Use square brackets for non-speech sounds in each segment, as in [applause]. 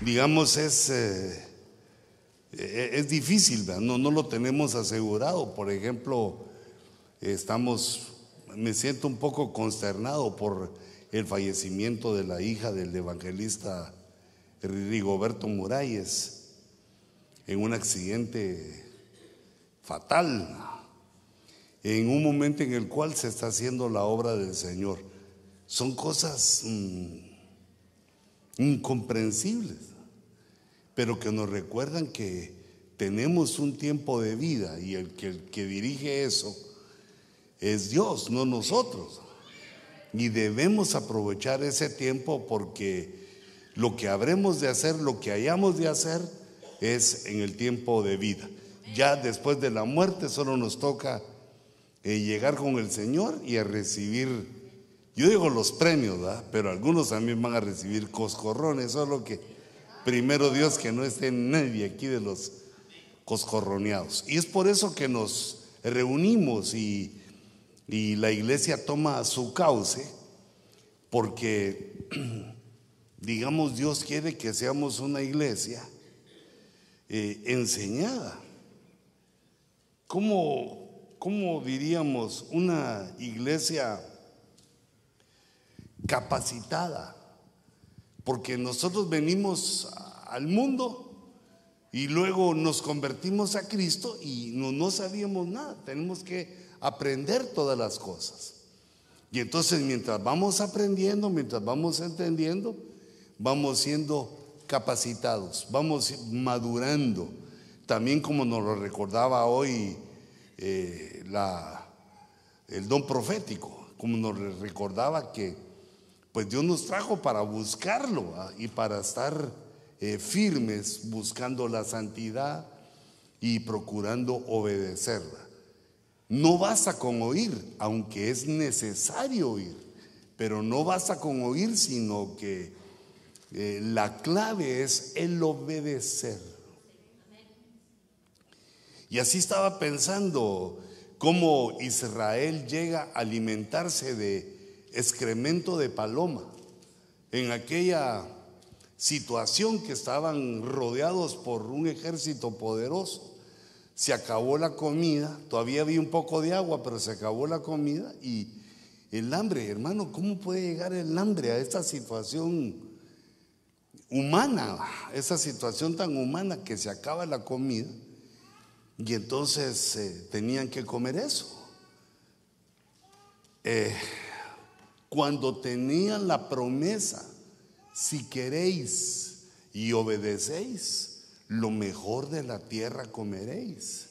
digamos, es, eh, eh, es difícil, No, no lo tenemos asegurado. Por ejemplo, estamos, me siento un poco consternado por el fallecimiento de la hija del evangelista Rigoberto Muralles en un accidente fatal, en un momento en el cual se está haciendo la obra del Señor. Son cosas mm, incomprensibles, pero que nos recuerdan que tenemos un tiempo de vida y el que, dirige eso es Dios, no nosotros. Y debemos aprovechar ese tiempo porque lo que habremos de hacer, lo que hayamos de hacer, es en el tiempo de vida. Ya después de la muerte solo nos toca eh, llegar con el Señor y a recibir, yo digo los premios, ¿verdad? pero algunos también van a recibir coscorrones, solo que primero Dios que no esté nadie aquí de los coscorroneados. Y es por eso que nos reunimos y y la iglesia toma su cauce porque, [clears throat] digamos, Dios quiere que seamos una iglesia eh, enseñada. ¿Cómo, ¿Cómo diríamos una iglesia capacitada? Porque nosotros venimos al mundo y luego nos convertimos a Cristo y no, no sabíamos nada. Tenemos que aprender todas las cosas. Y entonces mientras vamos aprendiendo, mientras vamos entendiendo, vamos siendo capacitados, vamos madurando. También como nos lo recordaba hoy eh, la, el don profético, como nos recordaba que pues Dios nos trajo para buscarlo y para estar eh, firmes buscando la santidad y procurando obedecerla. No basta con oír, aunque es necesario oír, pero no basta con oír, sino que eh, la clave es el obedecer. Y así estaba pensando cómo Israel llega a alimentarse de excremento de paloma en aquella situación que estaban rodeados por un ejército poderoso se acabó la comida, todavía había un poco de agua, pero se acabó la comida y el hambre, hermano, ¿cómo puede llegar el hambre a esta situación humana, esa situación tan humana que se acaba la comida? Y entonces eh, tenían que comer eso. Eh, cuando tenían la promesa, si queréis y obedecéis, lo mejor de la tierra comeréis.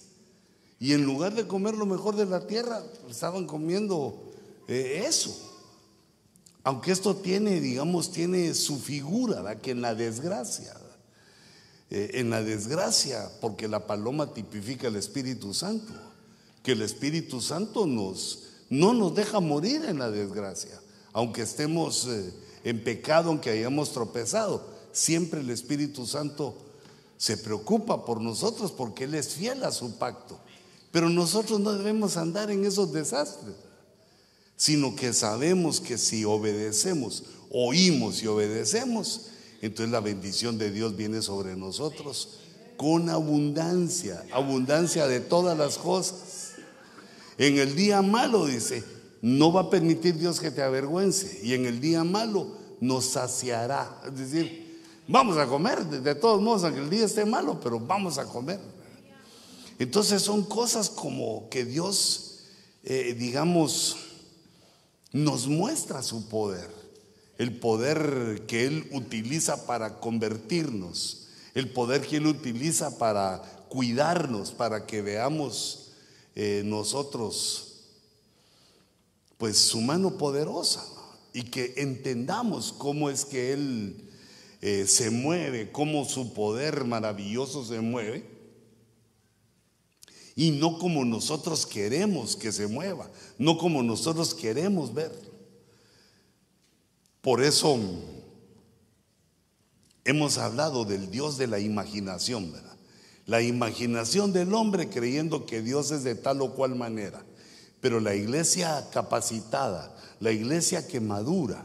Y en lugar de comer lo mejor de la tierra, estaban comiendo eh, eso. Aunque esto tiene, digamos, tiene su figura, que en la desgracia, eh, en la desgracia, porque la paloma tipifica el Espíritu Santo, que el Espíritu Santo nos, no nos deja morir en la desgracia, aunque estemos eh, en pecado, aunque hayamos tropezado, siempre el Espíritu Santo se preocupa por nosotros porque Él es fiel a su pacto. Pero nosotros no debemos andar en esos desastres, sino que sabemos que si obedecemos, oímos y obedecemos, entonces la bendición de Dios viene sobre nosotros con abundancia, abundancia de todas las cosas. En el día malo, dice, no va a permitir Dios que te avergüence. Y en el día malo nos saciará. Es decir, Vamos a comer, de todos modos, aunque el día esté malo, pero vamos a comer. Entonces son cosas como que Dios, eh, digamos, nos muestra su poder, el poder que Él utiliza para convertirnos, el poder que Él utiliza para cuidarnos, para que veamos eh, nosotros, pues su mano poderosa y que entendamos cómo es que Él eh, se mueve, cómo su poder maravilloso se mueve, y no como nosotros queremos que se mueva, no como nosotros queremos ver. Por eso hemos hablado del Dios de la imaginación, ¿verdad? La imaginación del hombre creyendo que Dios es de tal o cual manera. Pero la iglesia capacitada, la iglesia que madura,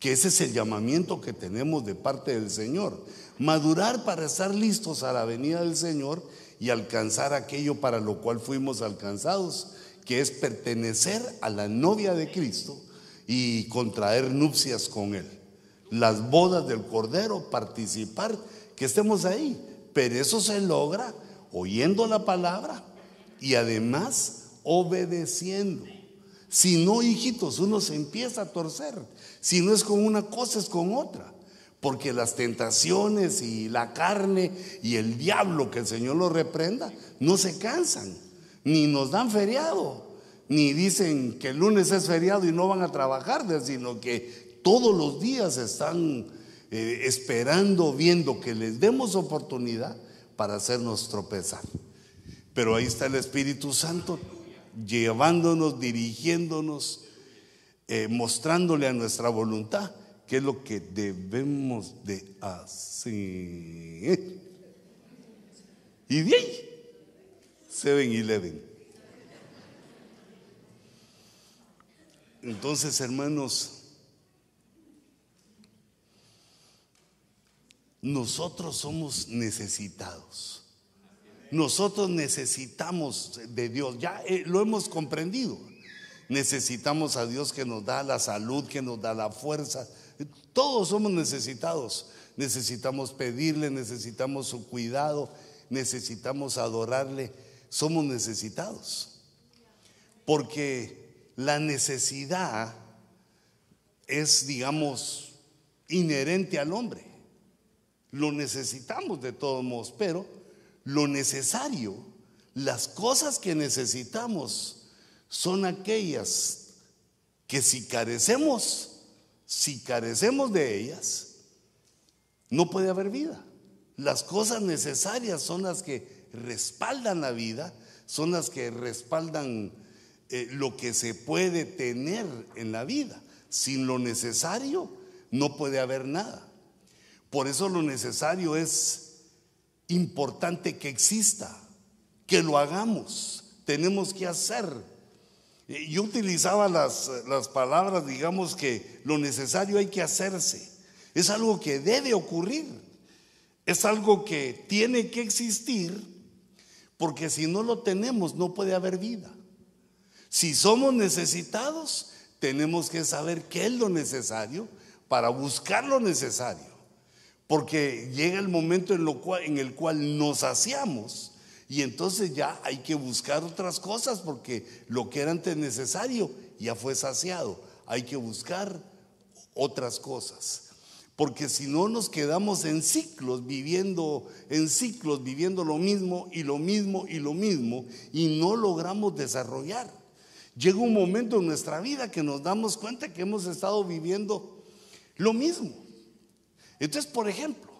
que ese es el llamamiento que tenemos de parte del Señor. Madurar para estar listos a la venida del Señor y alcanzar aquello para lo cual fuimos alcanzados, que es pertenecer a la novia de Cristo y contraer nupcias con Él. Las bodas del Cordero, participar, que estemos ahí. Pero eso se logra oyendo la palabra y además obedeciendo. Si no, hijitos, uno se empieza a torcer. Si no es con una cosa, es con otra. Porque las tentaciones y la carne y el diablo, que el Señor lo reprenda, no se cansan, ni nos dan feriado, ni dicen que el lunes es feriado y no van a trabajar, sino que todos los días están eh, esperando, viendo que les demos oportunidad para hacernos tropezar. Pero ahí está el Espíritu Santo llevándonos, dirigiéndonos, eh, mostrándole a nuestra voluntad qué es lo que debemos de hacer. Y de ahí, 7-Eleven. Entonces, hermanos, nosotros somos necesitados. Nosotros necesitamos de Dios, ya eh, lo hemos comprendido. Necesitamos a Dios que nos da la salud, que nos da la fuerza. Todos somos necesitados. Necesitamos pedirle, necesitamos su cuidado, necesitamos adorarle. Somos necesitados. Porque la necesidad es, digamos, inherente al hombre. Lo necesitamos de todos modos, pero lo necesario, las cosas que necesitamos son aquellas que si carecemos, si carecemos de ellas, no puede haber vida. Las cosas necesarias son las que respaldan la vida, son las que respaldan eh, lo que se puede tener en la vida. Sin lo necesario no puede haber nada. Por eso lo necesario es importante que exista, que lo hagamos, tenemos que hacer. Yo utilizaba las, las palabras, digamos que lo necesario hay que hacerse. Es algo que debe ocurrir. Es algo que tiene que existir porque si no lo tenemos no puede haber vida. Si somos necesitados, tenemos que saber qué es lo necesario para buscar lo necesario. Porque llega el momento en, lo cual, en el cual nos saciamos y entonces ya hay que buscar otras cosas porque lo que era antes necesario ya fue saciado. Hay que buscar otras cosas. Porque si no nos quedamos en ciclos, viviendo en ciclos, viviendo lo mismo y lo mismo y lo mismo, y no logramos desarrollar. Llega un momento en nuestra vida que nos damos cuenta que hemos estado viviendo lo mismo. Entonces, por ejemplo,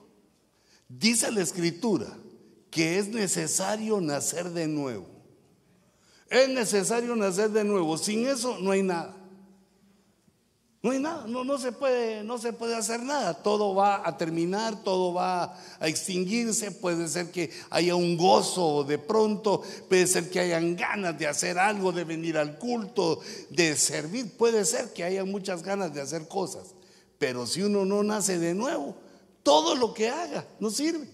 dice la escritura que es necesario nacer de nuevo. Es necesario nacer de nuevo. Sin eso no hay nada. No hay nada, no, no, se puede, no se puede hacer nada. Todo va a terminar, todo va a extinguirse. Puede ser que haya un gozo de pronto, puede ser que hayan ganas de hacer algo, de venir al culto, de servir. Puede ser que haya muchas ganas de hacer cosas. Pero si uno no nace de nuevo, todo lo que haga no sirve.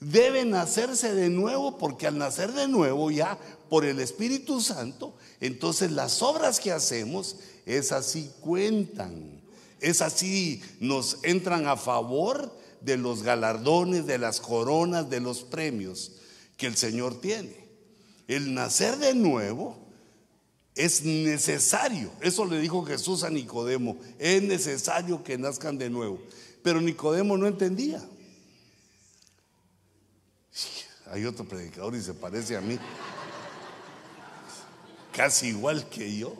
Debe nacerse de nuevo porque al nacer de nuevo ya por el Espíritu Santo, entonces las obras que hacemos es así cuentan. Es así nos entran a favor de los galardones, de las coronas, de los premios que el Señor tiene. El nacer de nuevo es necesario, eso le dijo Jesús a Nicodemo, es necesario que nazcan de nuevo. Pero Nicodemo no entendía. Hay otro predicador y se parece a mí, casi igual que yo.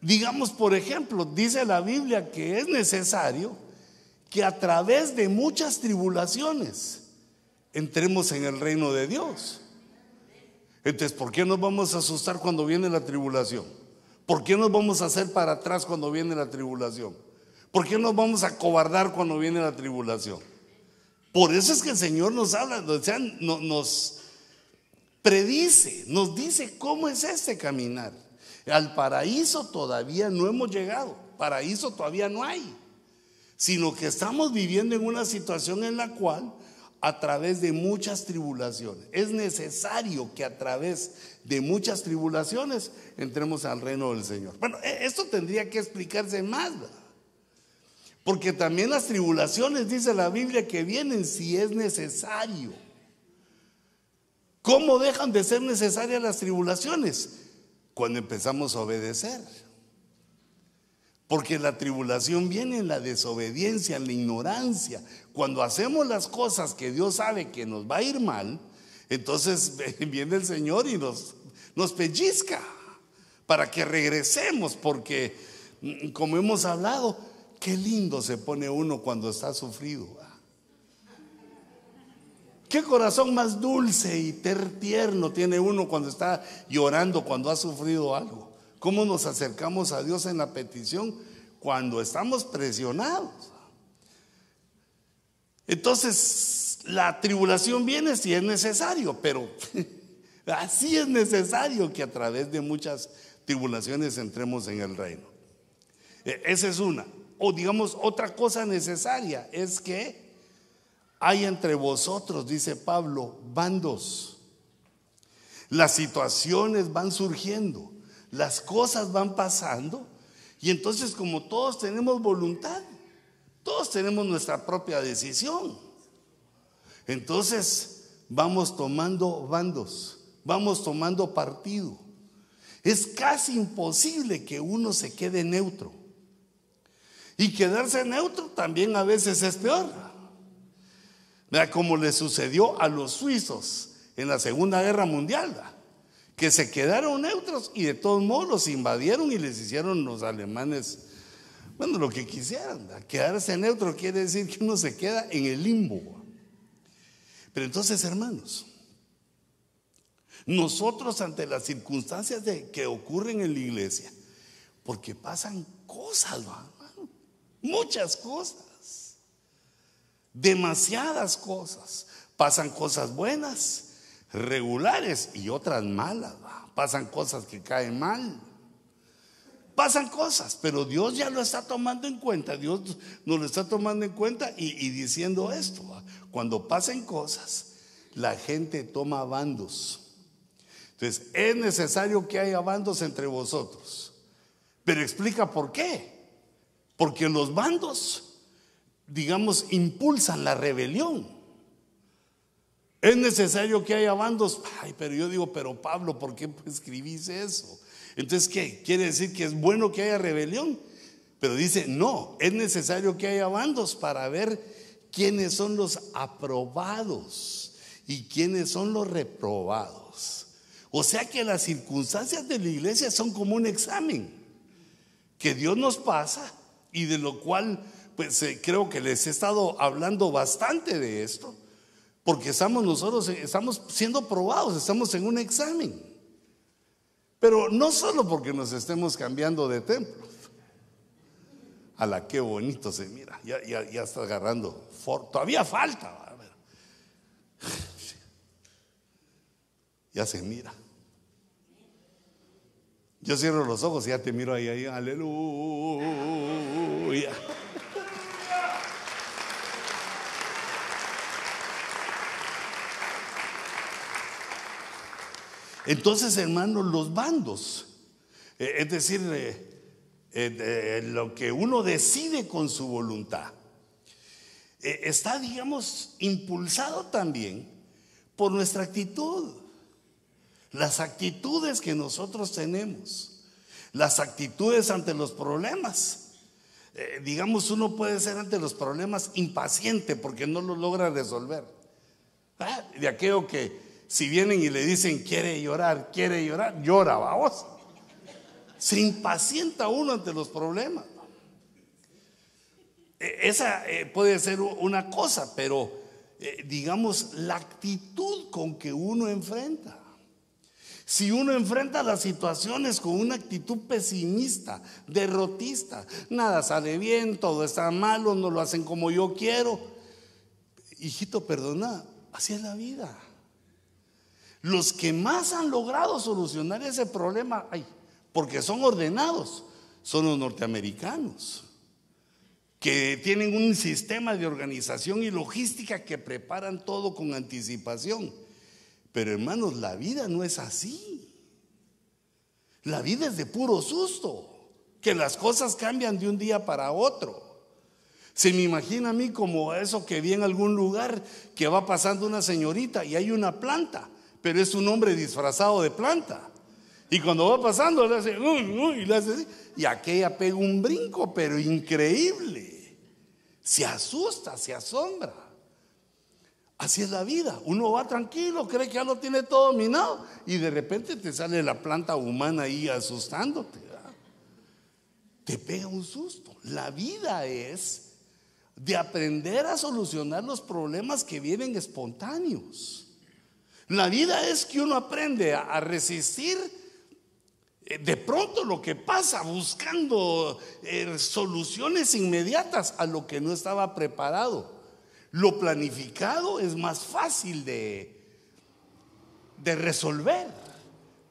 Digamos, por ejemplo, dice la Biblia que es necesario que a través de muchas tribulaciones entremos en el reino de Dios. Entonces, ¿por qué nos vamos a asustar cuando viene la tribulación? ¿Por qué nos vamos a hacer para atrás cuando viene la tribulación? ¿Por qué nos vamos a cobardar cuando viene la tribulación? Por eso es que el Señor nos habla, nos predice, nos dice cómo es este caminar. Al paraíso todavía no hemos llegado, paraíso todavía no hay, sino que estamos viviendo en una situación en la cual a través de muchas tribulaciones. Es necesario que a través de muchas tribulaciones entremos al reino del Señor. Bueno, e, esto tendría que explicarse más, porque también las tribulaciones, dice la Biblia, que vienen si es necesario. ¿Cómo dejan de ser necesarias las tribulaciones? Cuando empezamos a obedecer. Porque la tribulación viene en la desobediencia, en la ignorancia. Cuando hacemos las cosas que Dios sabe que nos va a ir mal, entonces [laughs] viene el Señor y nos, pellizca para que regresemos, porque mm, como hemos hablado, qué lindo se pone uno cuando está sufrido. Qué corazón más dulce y tierno tiene uno cuando está llorando, cuando ha sufrido algo. ¿Cómo nos acercamos a Dios en la petición? Cuando estamos presionados. Entonces, la tribulación viene si es necesario, pero [laughs] así es necesario que a través de muchas tribulaciones entremos en el reino. E, esa es una. O digamos, otra cosa necesaria es que hay entre vosotros, dice Pablo, bandos. Las situaciones van surgiendo las cosas van pasando y entonces como todos tenemos voluntad, todos tenemos nuestra propia decisión. Entonces vamos tomando bandos, vamos tomando partido. Es casi imposible que uno se quede neutro. Y quedarse neutro también a veces es peor. Vea como le sucedió a los suizos en la Segunda Guerra Mundial que se quedaron neutros y de todos modos los invadieron y les hicieron los alemanes, bueno, lo que quisieran. Quedarse neutro quiere decir que uno se queda en el limbo. Pero entonces, hermanos, nosotros ante las circunstancias de, que ocurren en la iglesia, porque pasan cosas, muchas cosas, demasiadas cosas, pasan cosas buenas regulares y otras malas. Pasan cosas que caen mal. Pasan cosas, pero Dios ya lo está tomando en cuenta. Dios nos lo está tomando en cuenta y, diciendo esto. Cuando pasen cosas, la gente toma bandos. Entonces, es necesario que haya bandos entre vosotros. Pero explica por qué. Porque los bandos, digamos, impulsan la rebelión. Es necesario que haya bandos. Ay, pero yo digo, pero Pablo, ¿por qué escribís eso? Entonces, ¿qué? ¿Quiere decir que es bueno que haya rebelión? Pero dice, no, es necesario que haya bandos para ver quiénes son los aprobados y quiénes son los reprobados. O sea que las circunstancias de la iglesia son como un examen que Dios nos pasa y de lo cual, pues eh, creo que les he estado hablando bastante de esto porque estamos nosotros, estamos siendo probados, estamos en un examen. Pero no solo porque nos estemos cambiando de templo. A la qué bonito se mira. Ya, ya, está agarrando. Todavía falta. Ya se mira. Yo cierro los ojos y ya te miro ahí, ahí. Aleluya. Entonces, hermanos, los bandos, eh, es decir, eh, eh, lo que uno decide con su voluntad, está, digamos, impulsado también por nuestra actitud, las actitudes que nosotros tenemos, las actitudes ante los problemas. digamos, uno puede ser ante los problemas impaciente porque no lo logra resolver. De aquello que si vienen y le dicen quiere llorar, quiere llorar, llora, vamos. Se impacienta uno ante los problemas. E, esa eh, puede ser una cosa, pero eh, digamos la actitud con que uno enfrenta. Si uno enfrenta las situaciones con una actitud pesimista, derrotista, nada sale bien, todo está malo, no lo hacen como yo quiero. Hijito, perdona, así es la vida. Los que más han logrado solucionar ese problema, ay, porque son ordenados, son los norteamericanos, que tienen un sistema de organización y logística que preparan todo con anticipación. Pero hermanos, la vida no es así. La vida es de puro susto, que las cosas cambian de un día para otro. Se me imagina a mí como eso que vi en algún lugar que va pasando una señorita y hay una planta, pero es un hombre disfrazado de planta. Y cuando va pasando le hace, uy, uy, y aquella pega un brinco, pero increíble. Se asusta, se asombra. Así es la vida. Uno va tranquilo, cree que ya lo tiene todo dominado y de repente te sale la planta humana ahí asustándote. Te pega un susto. La vida es de aprender a solucionar los problemas que vienen espontáneos. La vida es que uno aprende a, resistir eh, de pronto lo que pasa buscando eh, soluciones inmediatas a lo que no estaba preparado. Lo planificado es más fácil de, de resolver,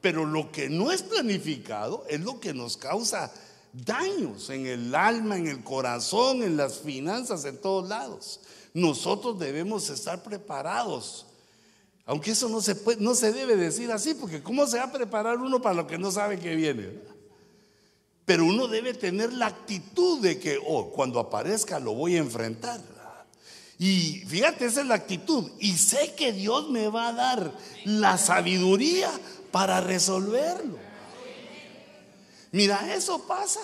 pero lo que no es planificado es lo que nos causa daños en el alma, en el corazón, en las finanzas, en todos lados. Nosotros debemos estar preparados. Aunque eso no se, puede, no se debe decir así, porque ¿cómo se va a preparar uno para lo que no sabe que viene? Pero uno debe tener la actitud de que, oh, cuando aparezca lo voy a enfrentar. Y fíjate, esa es la actitud. Y sé que Dios me va a dar la sabiduría para resolverlo. Mira, eso pasa.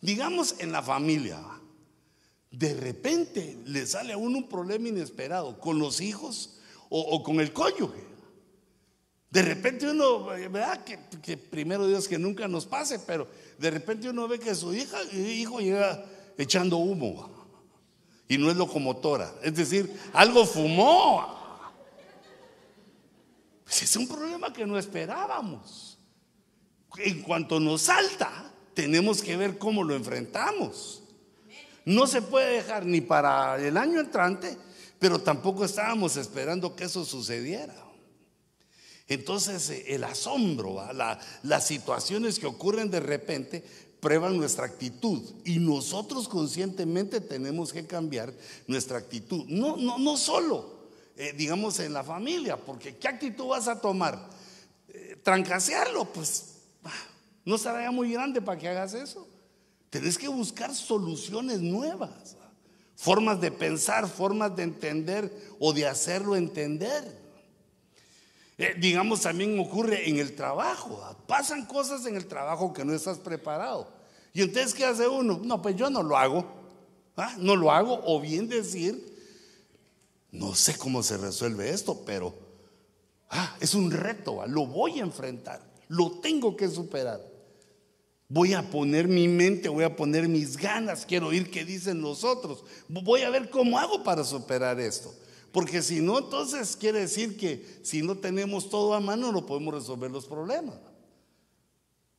Digamos en la familia. De repente le sale a uno un problema inesperado con los hijos o, con el cónyuge. De repente uno, ¿verdad? Que, primero Dios que nunca nos pase, pero de repente uno ve que su hija, hijo llega echando humo y no es locomotora. Es decir, algo fumó. Pues es un problema que no esperábamos en cuanto nos salta, tenemos que ver cómo lo enfrentamos. No se puede dejar ni para el año entrante, pero tampoco estábamos esperando que eso sucediera. Entonces eh, el asombro, las situaciones que ocurren de repente prueban nuestra actitud y nosotros conscientemente tenemos que cambiar nuestra actitud. No, no, no solo, eh, digamos, en la familia, porque ¿qué actitud vas a tomar? Eh, trancasearlo, pues no será ya muy grande para que hagas eso. Tenés que buscar soluciones nuevas, formas de pensar, formas de entender o de hacerlo entender. Eh, digamos, también ocurre en el trabajo. Pasan cosas en el trabajo que no estás preparado. Y entonces, ¿qué hace uno? No, pues yo no lo hago. No lo hago. O bien decir, no sé cómo se resuelve esto, pero ah, es un reto. Lo voy a enfrentar. Lo tengo que superar. Voy a poner mi mente, voy a poner mis ganas, quiero oír qué dicen los otros. Voy a ver cómo hago para superar esto. Porque si no, entonces quiere decir que si no tenemos todo a mano, no podemos resolver los problemas.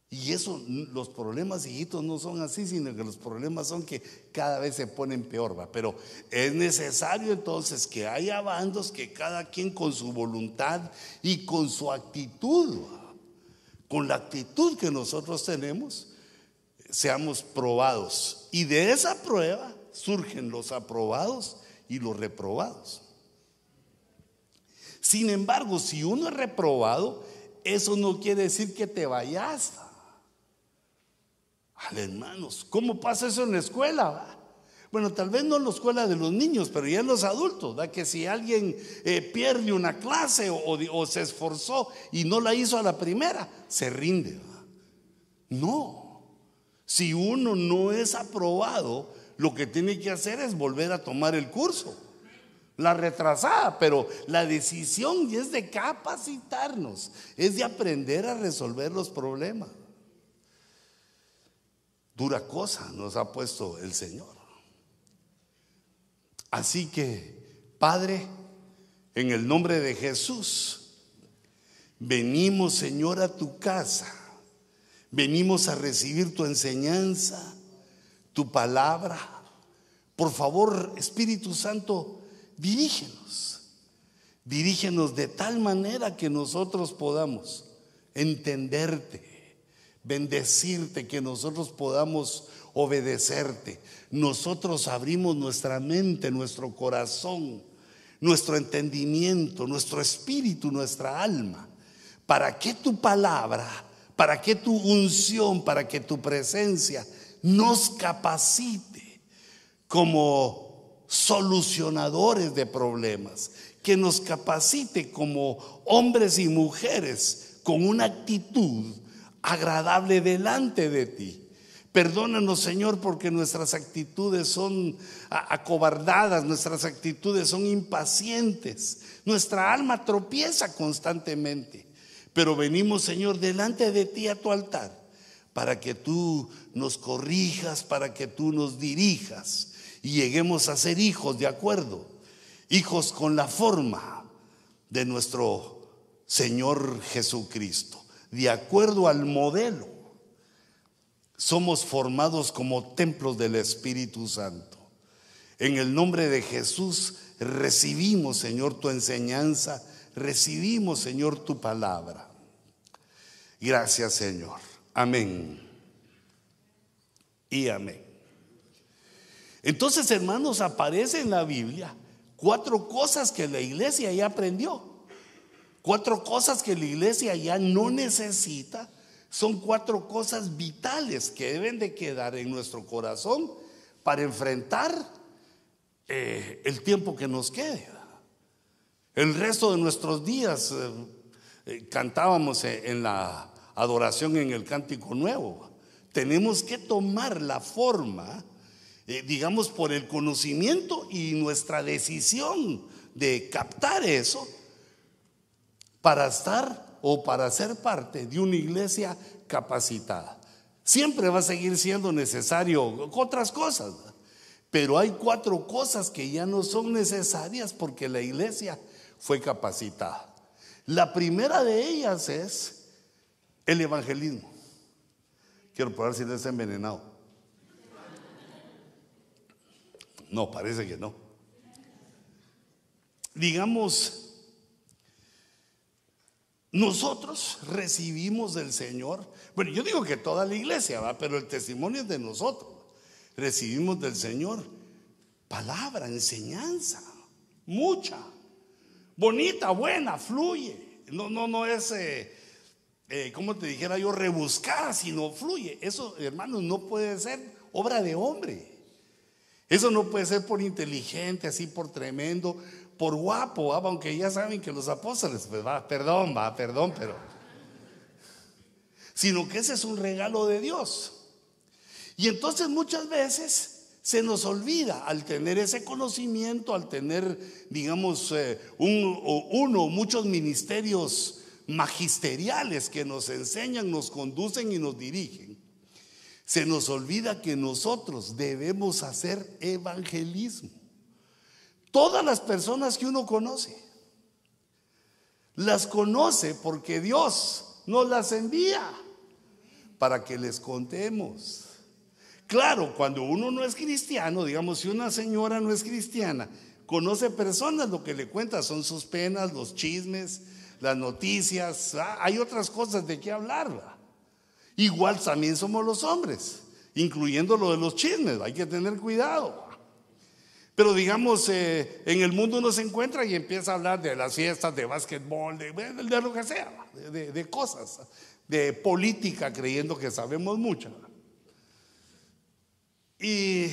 Y eso, los problemas, hijitos, no son así, sino que los problemas son que cada vez se ponen peor, ¿va? Pero es necesario entonces que haya bandos, que cada quien con su voluntad y con su actitud, con la actitud que nosotros tenemos, seamos probados. Y de esa prueba surgen los aprobados y los reprobados. Sin embargo, si uno es reprobado, eso no quiere decir que te vayas. Al hermanos, ¿cómo pasa eso en la escuela? Bueno, tal vez no en la escuela de los niños, pero ya en los adultos, ¿da? que si alguien eh, pierde una clase o, se esforzó y no la hizo a la primera, se rinde. No, si uno no es aprobado, lo que tiene que hacer es volver a tomar el curso. La retrasada, pero la decisión es de capacitarnos, es de aprender a resolver los problemas. Dura cosa nos ha puesto el Señor. Así que, Padre, en el nombre de Jesús, venimos, Señor, a tu casa. Venimos a recibir tu enseñanza, tu palabra. Por favor, Espíritu Santo, dirígenos. Dirígenos de tal manera que nosotros podamos entenderte, bendecirte, que nosotros podamos obedecerte. Nosotros abrimos nuestra mente, nuestro corazón, nuestro entendimiento, nuestro espíritu, nuestra alma, para que tu palabra, para que tu unción, para que tu presencia nos capacite como solucionadores de problemas, que nos capacite como hombres y mujeres con una actitud agradable delante de ti. Perdónanos, Señor, porque nuestras actitudes son acobardadas, nuestras actitudes son impacientes, nuestra alma tropieza constantemente. Pero venimos, Señor, delante de ti a tu altar, para que tú nos corrijas, para que tú nos dirijas y lleguemos a ser hijos de acuerdo, hijos con la forma de nuestro Señor Jesucristo, de acuerdo al modelo somos formados como templos del Espíritu Santo. En el nombre de Jesús recibimos, Señor, tu enseñanza, recibimos, Señor, tu palabra. Gracias, Señor. Amén. Y amén. Entonces, hermanos, aparece en la Biblia cuatro cosas que la iglesia ya aprendió. Cuatro cosas que la iglesia ya no necesita son cuatro cosas vitales que deben de quedar en nuestro corazón para enfrentar eh, el tiempo que nos quede. El resto de nuestros días eh, eh, cantábamos en la adoración en el cántico nuevo. Tenemos que tomar la forma, digamos, por el conocimiento y nuestra decisión de captar eso para estar o para ser parte de una iglesia capacitada. Siempre va a seguir siendo necesario otras cosas, pero hay cuatro cosas que ya no son necesarias porque la iglesia fue capacitada. La primera de ellas es el evangelismo. Quiero probar si no está envenenado. No, parece que no. Digamos, nosotros recibimos del Señor, bueno, yo digo que toda la iglesia va, pero el testimonio es de nosotros. Recibimos del Señor palabra, enseñanza, mucha, bonita, buena, fluye. No, no, no es, eh, eh, como te dijera yo, rebuscada, sino fluye. Eso, hermanos, no puede ser obra de hombre. Eso no puede ser por inteligente, así por tremendo, por guapo, aunque ya saben que los apóstoles, pues va, perdón, va, perdón, pero. Sino que ese es un regalo de Dios. Y entonces muchas veces se nos olvida al tener ese conocimiento, al tener, digamos, eh, un, uno o muchos ministerios magisteriales que nos enseñan, nos conducen y nos dirigen. Se nos olvida que nosotros debemos hacer evangelismo. Todas las personas que uno conoce, las conoce porque Dios nos las envía para que les contemos. Claro, cuando uno no es cristiano, digamos, si una señora no es cristiana, conoce personas, lo que le cuenta son sus penas, los chismes, las noticias, ah, hay otras cosas de qué hablar. Igual también somos los hombres, incluyendo lo de los chismes, hay que tener cuidado. Pero digamos, eh, en el mundo uno se encuentra y empieza a hablar de las fiestas, de básquetbol, de, de lo que sea, de, de, cosas, de política, creyendo que sabemos mucho. Y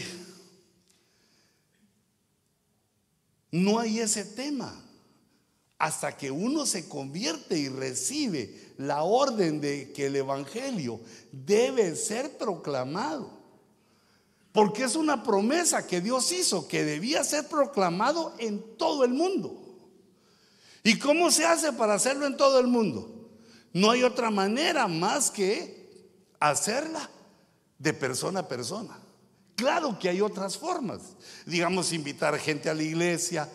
no hay ese tema hasta que uno se convierte y recibe la orden de que el Evangelio debe ser proclamado. Porque es una promesa que Dios hizo que debía ser proclamado en todo el mundo. ¿Y cómo se hace para hacerlo en todo el mundo? No hay otra manera más que hacerla de persona a persona. Claro que hay otras formas. Digamos, invitar gente a la iglesia,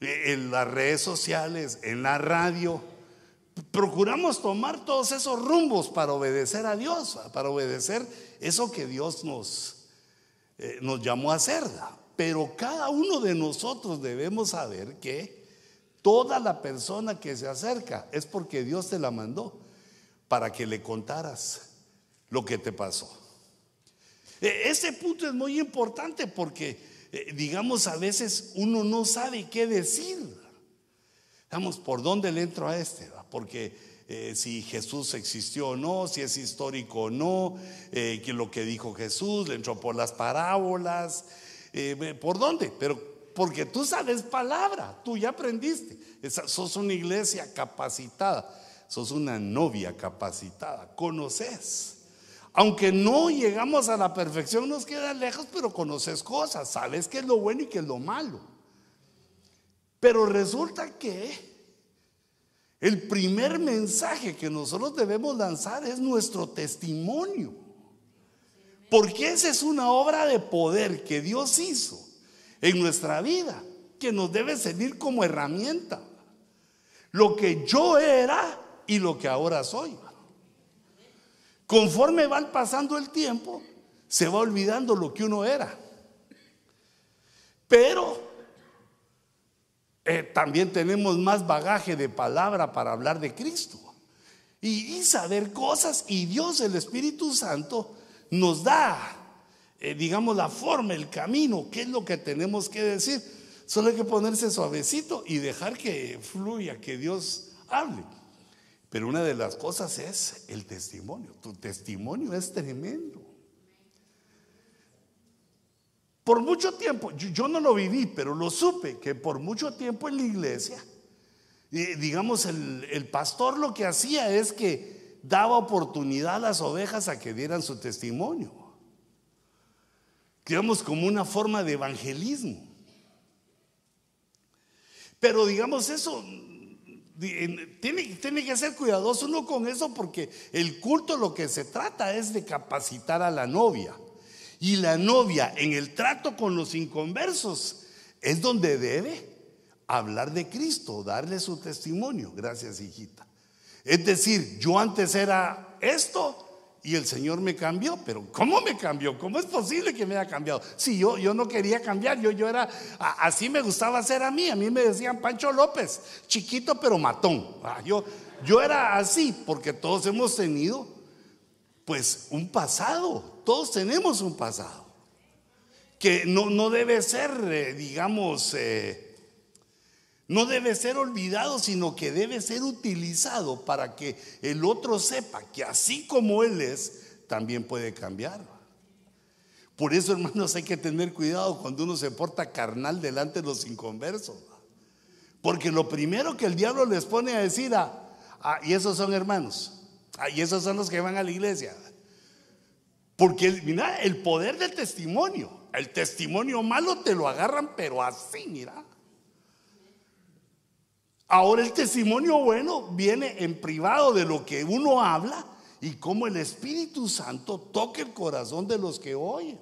eh, en las redes sociales, en la radio. Procuramos tomar todos esos rumbos para obedecer a Dios, para obedecer eso que Dios nos, eh, nos llamó a hacerla. Pero cada uno de nosotros debemos saber que toda la persona que se acerca es porque Dios te la mandó para que le contaras lo que te pasó. E, ese punto es muy importante porque, eh, digamos, a veces uno no sabe qué decir. Vamos, ¿por dónde le entro a este? Porque eh, si Jesús existió o no, si es histórico o no, eh, que lo que dijo Jesús, le entró por las parábolas, ¿por dónde? Pero porque tú sabes palabra, tú ya aprendiste, sos una iglesia capacitada, sos una novia capacitada, conoces. Aunque no llegamos a la perfección, nos queda lejos, pero conoces cosas, sabes qué es lo bueno y qué es lo malo. Pero resulta que el primer mensaje que nosotros debemos lanzar es nuestro testimonio. Porque esa es una obra de poder que Dios hizo en nuestra vida, que nos debe servir como herramienta. Lo que yo era y lo que ahora soy. Conforme va pasando el tiempo, se va olvidando lo que uno era. Pero eh, también tenemos más bagaje de palabra para hablar de Cristo. Y, saber cosas. Y Dios, el Espíritu Santo, nos da, eh, digamos, la forma, el camino, qué es lo que tenemos que decir. Solo hay que ponerse suavecito y dejar que fluya, que Dios hable. Pero una de las cosas es el testimonio. Tu testimonio es tremendo. Por mucho tiempo, yo, no lo viví, pero lo supe, que por mucho tiempo en la iglesia, digamos, el, el pastor lo que hacía es que daba oportunidad a las ovejas a que dieran su testimonio. Digamos, como una forma de evangelismo. Pero digamos, eso tiene, tiene, que ser cuidadoso uno con eso porque el culto lo que se trata es de capacitar a la novia. Y la novia en el trato con los inconversos es donde debe hablar de Cristo, darle su testimonio. Gracias, hijita. Es decir, yo antes era esto y el Señor me cambió, pero ¿cómo me cambió? ¿Cómo es posible que me haya cambiado? Si yo, yo no quería cambiar, yo, yo era, así me gustaba ser a mí, a mí me decían Pancho López, chiquito pero matón. Ah, yo, yo era así porque todos hemos tenido pues un pasado, todos tenemos un pasado, que no, no debe ser, eh, digamos, eh, no debe ser olvidado, sino que debe ser utilizado para que el otro sepa que así como Él es, también puede cambiar. Por eso, hermanos, hay que tener cuidado cuando uno se porta carnal delante de los inconversos. Porque lo primero que el diablo les pone a decir, ah, ah y esos son hermanos, y esos son los que van a la iglesia. Porque, mira, el poder del testimonio, el testimonio malo te lo agarran, pero así, mira. Ahora el testimonio bueno viene en privado de lo que uno habla y cómo el Espíritu Santo toca el corazón de los que oyen.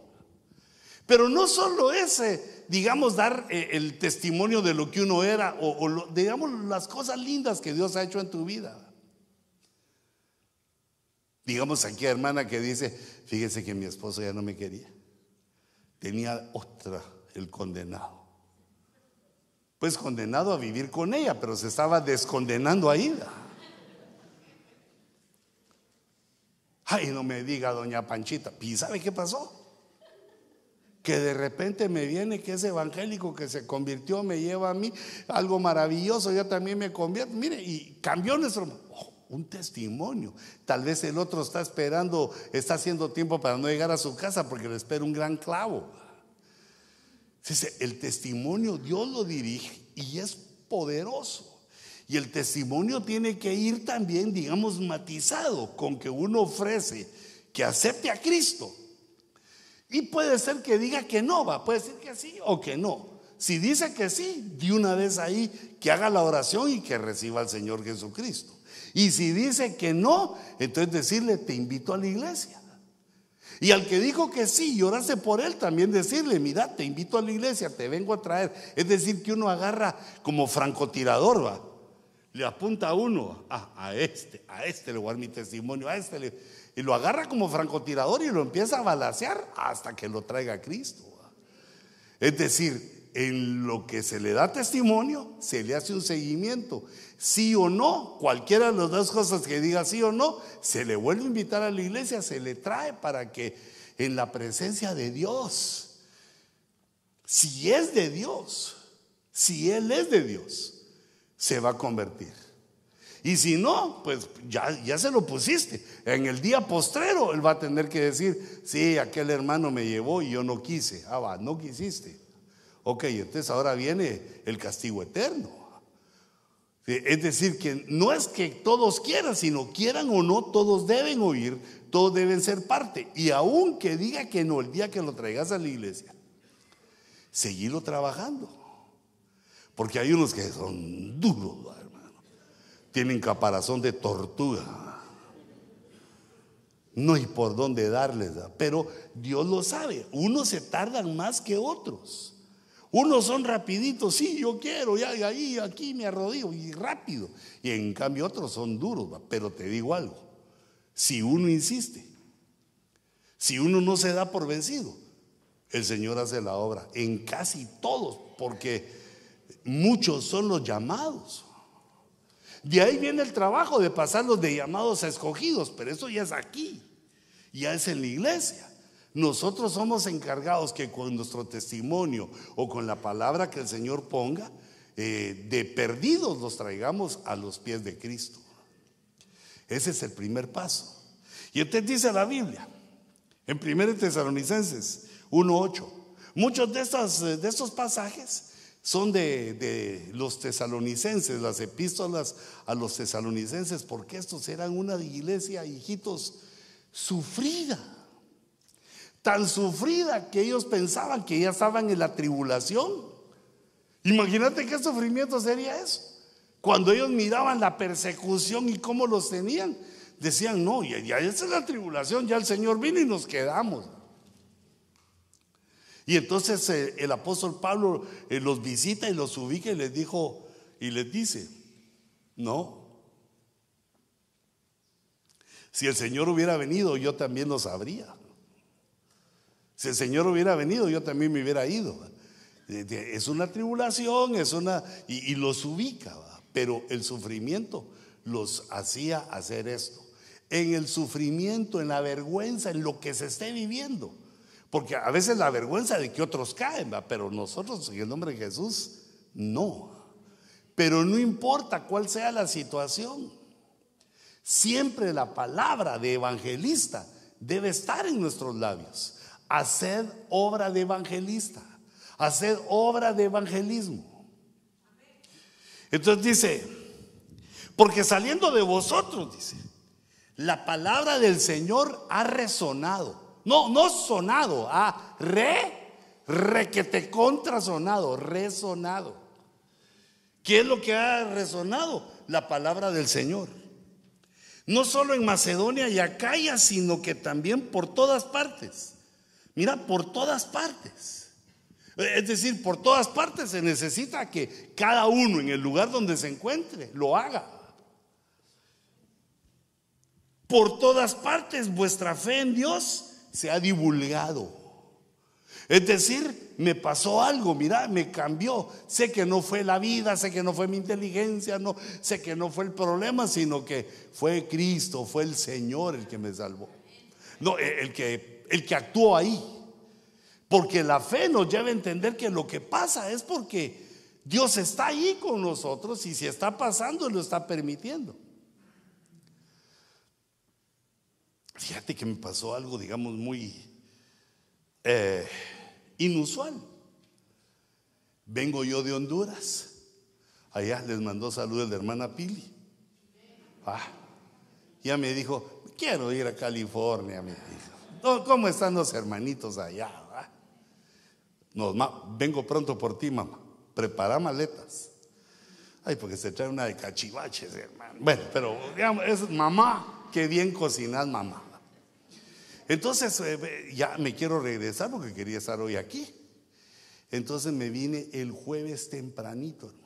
Pero no solo ese, digamos, dar eh, el testimonio de lo que uno era o, digamos las cosas lindas que Dios ha hecho en tu vida. Digamos aquí, hermana, que dice, fíjese que mi esposo ya no me quería. Tenía otra, el condenado pues condenado a vivir con ella, pero se estaba descondenando a ida. Ay, no me diga, doña Panchita. ¿Y sabe qué pasó? Que de repente me viene que ese evangélico que se convirtió me lleva a mí algo maravilloso, yo también me convierto. Mire, y cambió nuestro... Oh, un testimonio. Tal vez el otro está esperando, está haciendo tiempo para no llegar a su casa porque le espera un gran clavo el testimonio Dios lo dirige y es poderoso. Y el testimonio tiene que ir también, digamos, matizado con que uno ofrece que acepte a Cristo. Y puede ser que diga que no, va, puede ser que sí o que no. Si dice que sí, de una vez ahí que haga la oración y que reciba al Señor Jesucristo. Y si dice que no, entonces decirle, te invito a la iglesia. Y al que dijo que sí y por él, también decirle, mira, te invito a la iglesia, te vengo a traer. Es decir, que uno agarra como francotirador, va. Le apunta a uno, ah, a este, a este le voy a dar mi testimonio, a este le... Y lo agarra como francotirador y lo empieza a balasear hasta que lo traiga a Cristo. Es decir, en lo que se le da testimonio, se le hace un seguimiento. Sí o no, cualquiera de las dos cosas que diga sí o no, se le vuelve a invitar a la iglesia, se le trae para que en la presencia de Dios, si es de Dios, si Él es de Dios, se va a convertir. Y si no, pues ya, ya se lo pusiste. En el día postrero Él va a tener que decir, sí, aquel hermano me llevó y yo no quise. Ah, va, no quisiste. Ok, entonces ahora viene el castigo eterno. Es decir, que no es que todos quieran, sino quieran o no, todos deben oír, todos deben ser parte. Y aun que diga que no el día que lo traigas a la iglesia, seguirlo trabajando. Porque hay unos que son duros, hermano. Tienen caparazón de tortuga. No hay por dónde darles, pero Dios lo sabe. Unos se tardan más que otros. Unos son rapiditos, sí, yo quiero, ya ahí, aquí me arrodillo y rápido. Y en cambio otros son duros, pero te digo algo, si uno insiste, si uno no se da por vencido, el Señor hace la obra en casi todos, porque muchos son los llamados. De ahí viene el trabajo de pasarlos de llamados a escogidos, pero eso ya es aquí, ya es en la iglesia. Nosotros somos encargados que con nuestro testimonio o con la palabra que el Señor ponga, eh, de perdidos los traigamos a los pies de Cristo. Ese es el primer paso. Y usted dice la Biblia, en 1 Tesalonicenses 1.8, muchos de estos, de estos pasajes son de, de, los tesalonicenses, las epístolas a los tesalonicenses, porque estos eran una iglesia, hijitos, sufrida tan sufrida que ellos pensaban que ya estaban en la tribulación. Imagínate qué sufrimiento sería eso. Cuando ellos miraban la persecución y cómo los tenían, decían, no, ya, ya esa es la tribulación, ya el Señor vino y nos quedamos. Y entonces eh, el apóstol Pablo eh, los visita y los ubica y les dijo, y les dice, no, si el Señor hubiera venido, yo también lo sabría. Si el Señor hubiera venido, yo también me hubiera ido. Es una tribulación, es una. Y, los ubica, pero el sufrimiento los hacía hacer esto. En el sufrimiento, en la vergüenza, en lo que se esté viviendo. Porque a veces la vergüenza de que otros caen, pero nosotros en el nombre de Jesús, no. Pero no importa cuál sea la situación, siempre la palabra de evangelista debe estar en nuestros labios. Haced obra de evangelista. Haced obra de evangelismo. Entonces dice, porque saliendo de vosotros, dice, la palabra del Señor ha resonado. No, no sonado, ha re, re que te contrasonado, resonado. ¿Qué es lo que ha resonado? La palabra del Señor. No solo en Macedonia y Acaya, sino que también por todas partes. Mira, por todas partes. Es decir, por todas partes se necesita que cada uno en el lugar donde se encuentre lo haga. Por todas partes vuestra fe en Dios se ha divulgado. Es decir, me pasó algo, mira, me cambió. Sé que no fue la vida, sé que no fue mi inteligencia, no, sé que no fue el problema, sino que fue Cristo, fue el Señor el que me salvó. No, el que el que actuó ahí. Porque la fe nos lleva a entender que lo que pasa es porque Dios está ahí con nosotros y si está pasando, lo está permitiendo. Fíjate que me pasó algo, digamos, muy eh, inusual. Vengo yo de Honduras. Allá les mandó saludos la hermana Pili. Ah, ya me dijo, quiero ir a California, me dijo. ¿Cómo están los hermanitos allá? Vengo pronto por ti, mamá. Prepara maletas. Ay, porque se trae una de cachivaches, hermano. Bueno, pero digamos, es mamá, que bien cocinas, mamá. Entonces, eh, ya me quiero regresar porque quería estar hoy aquí. Entonces me vine el jueves tempranito, hermano.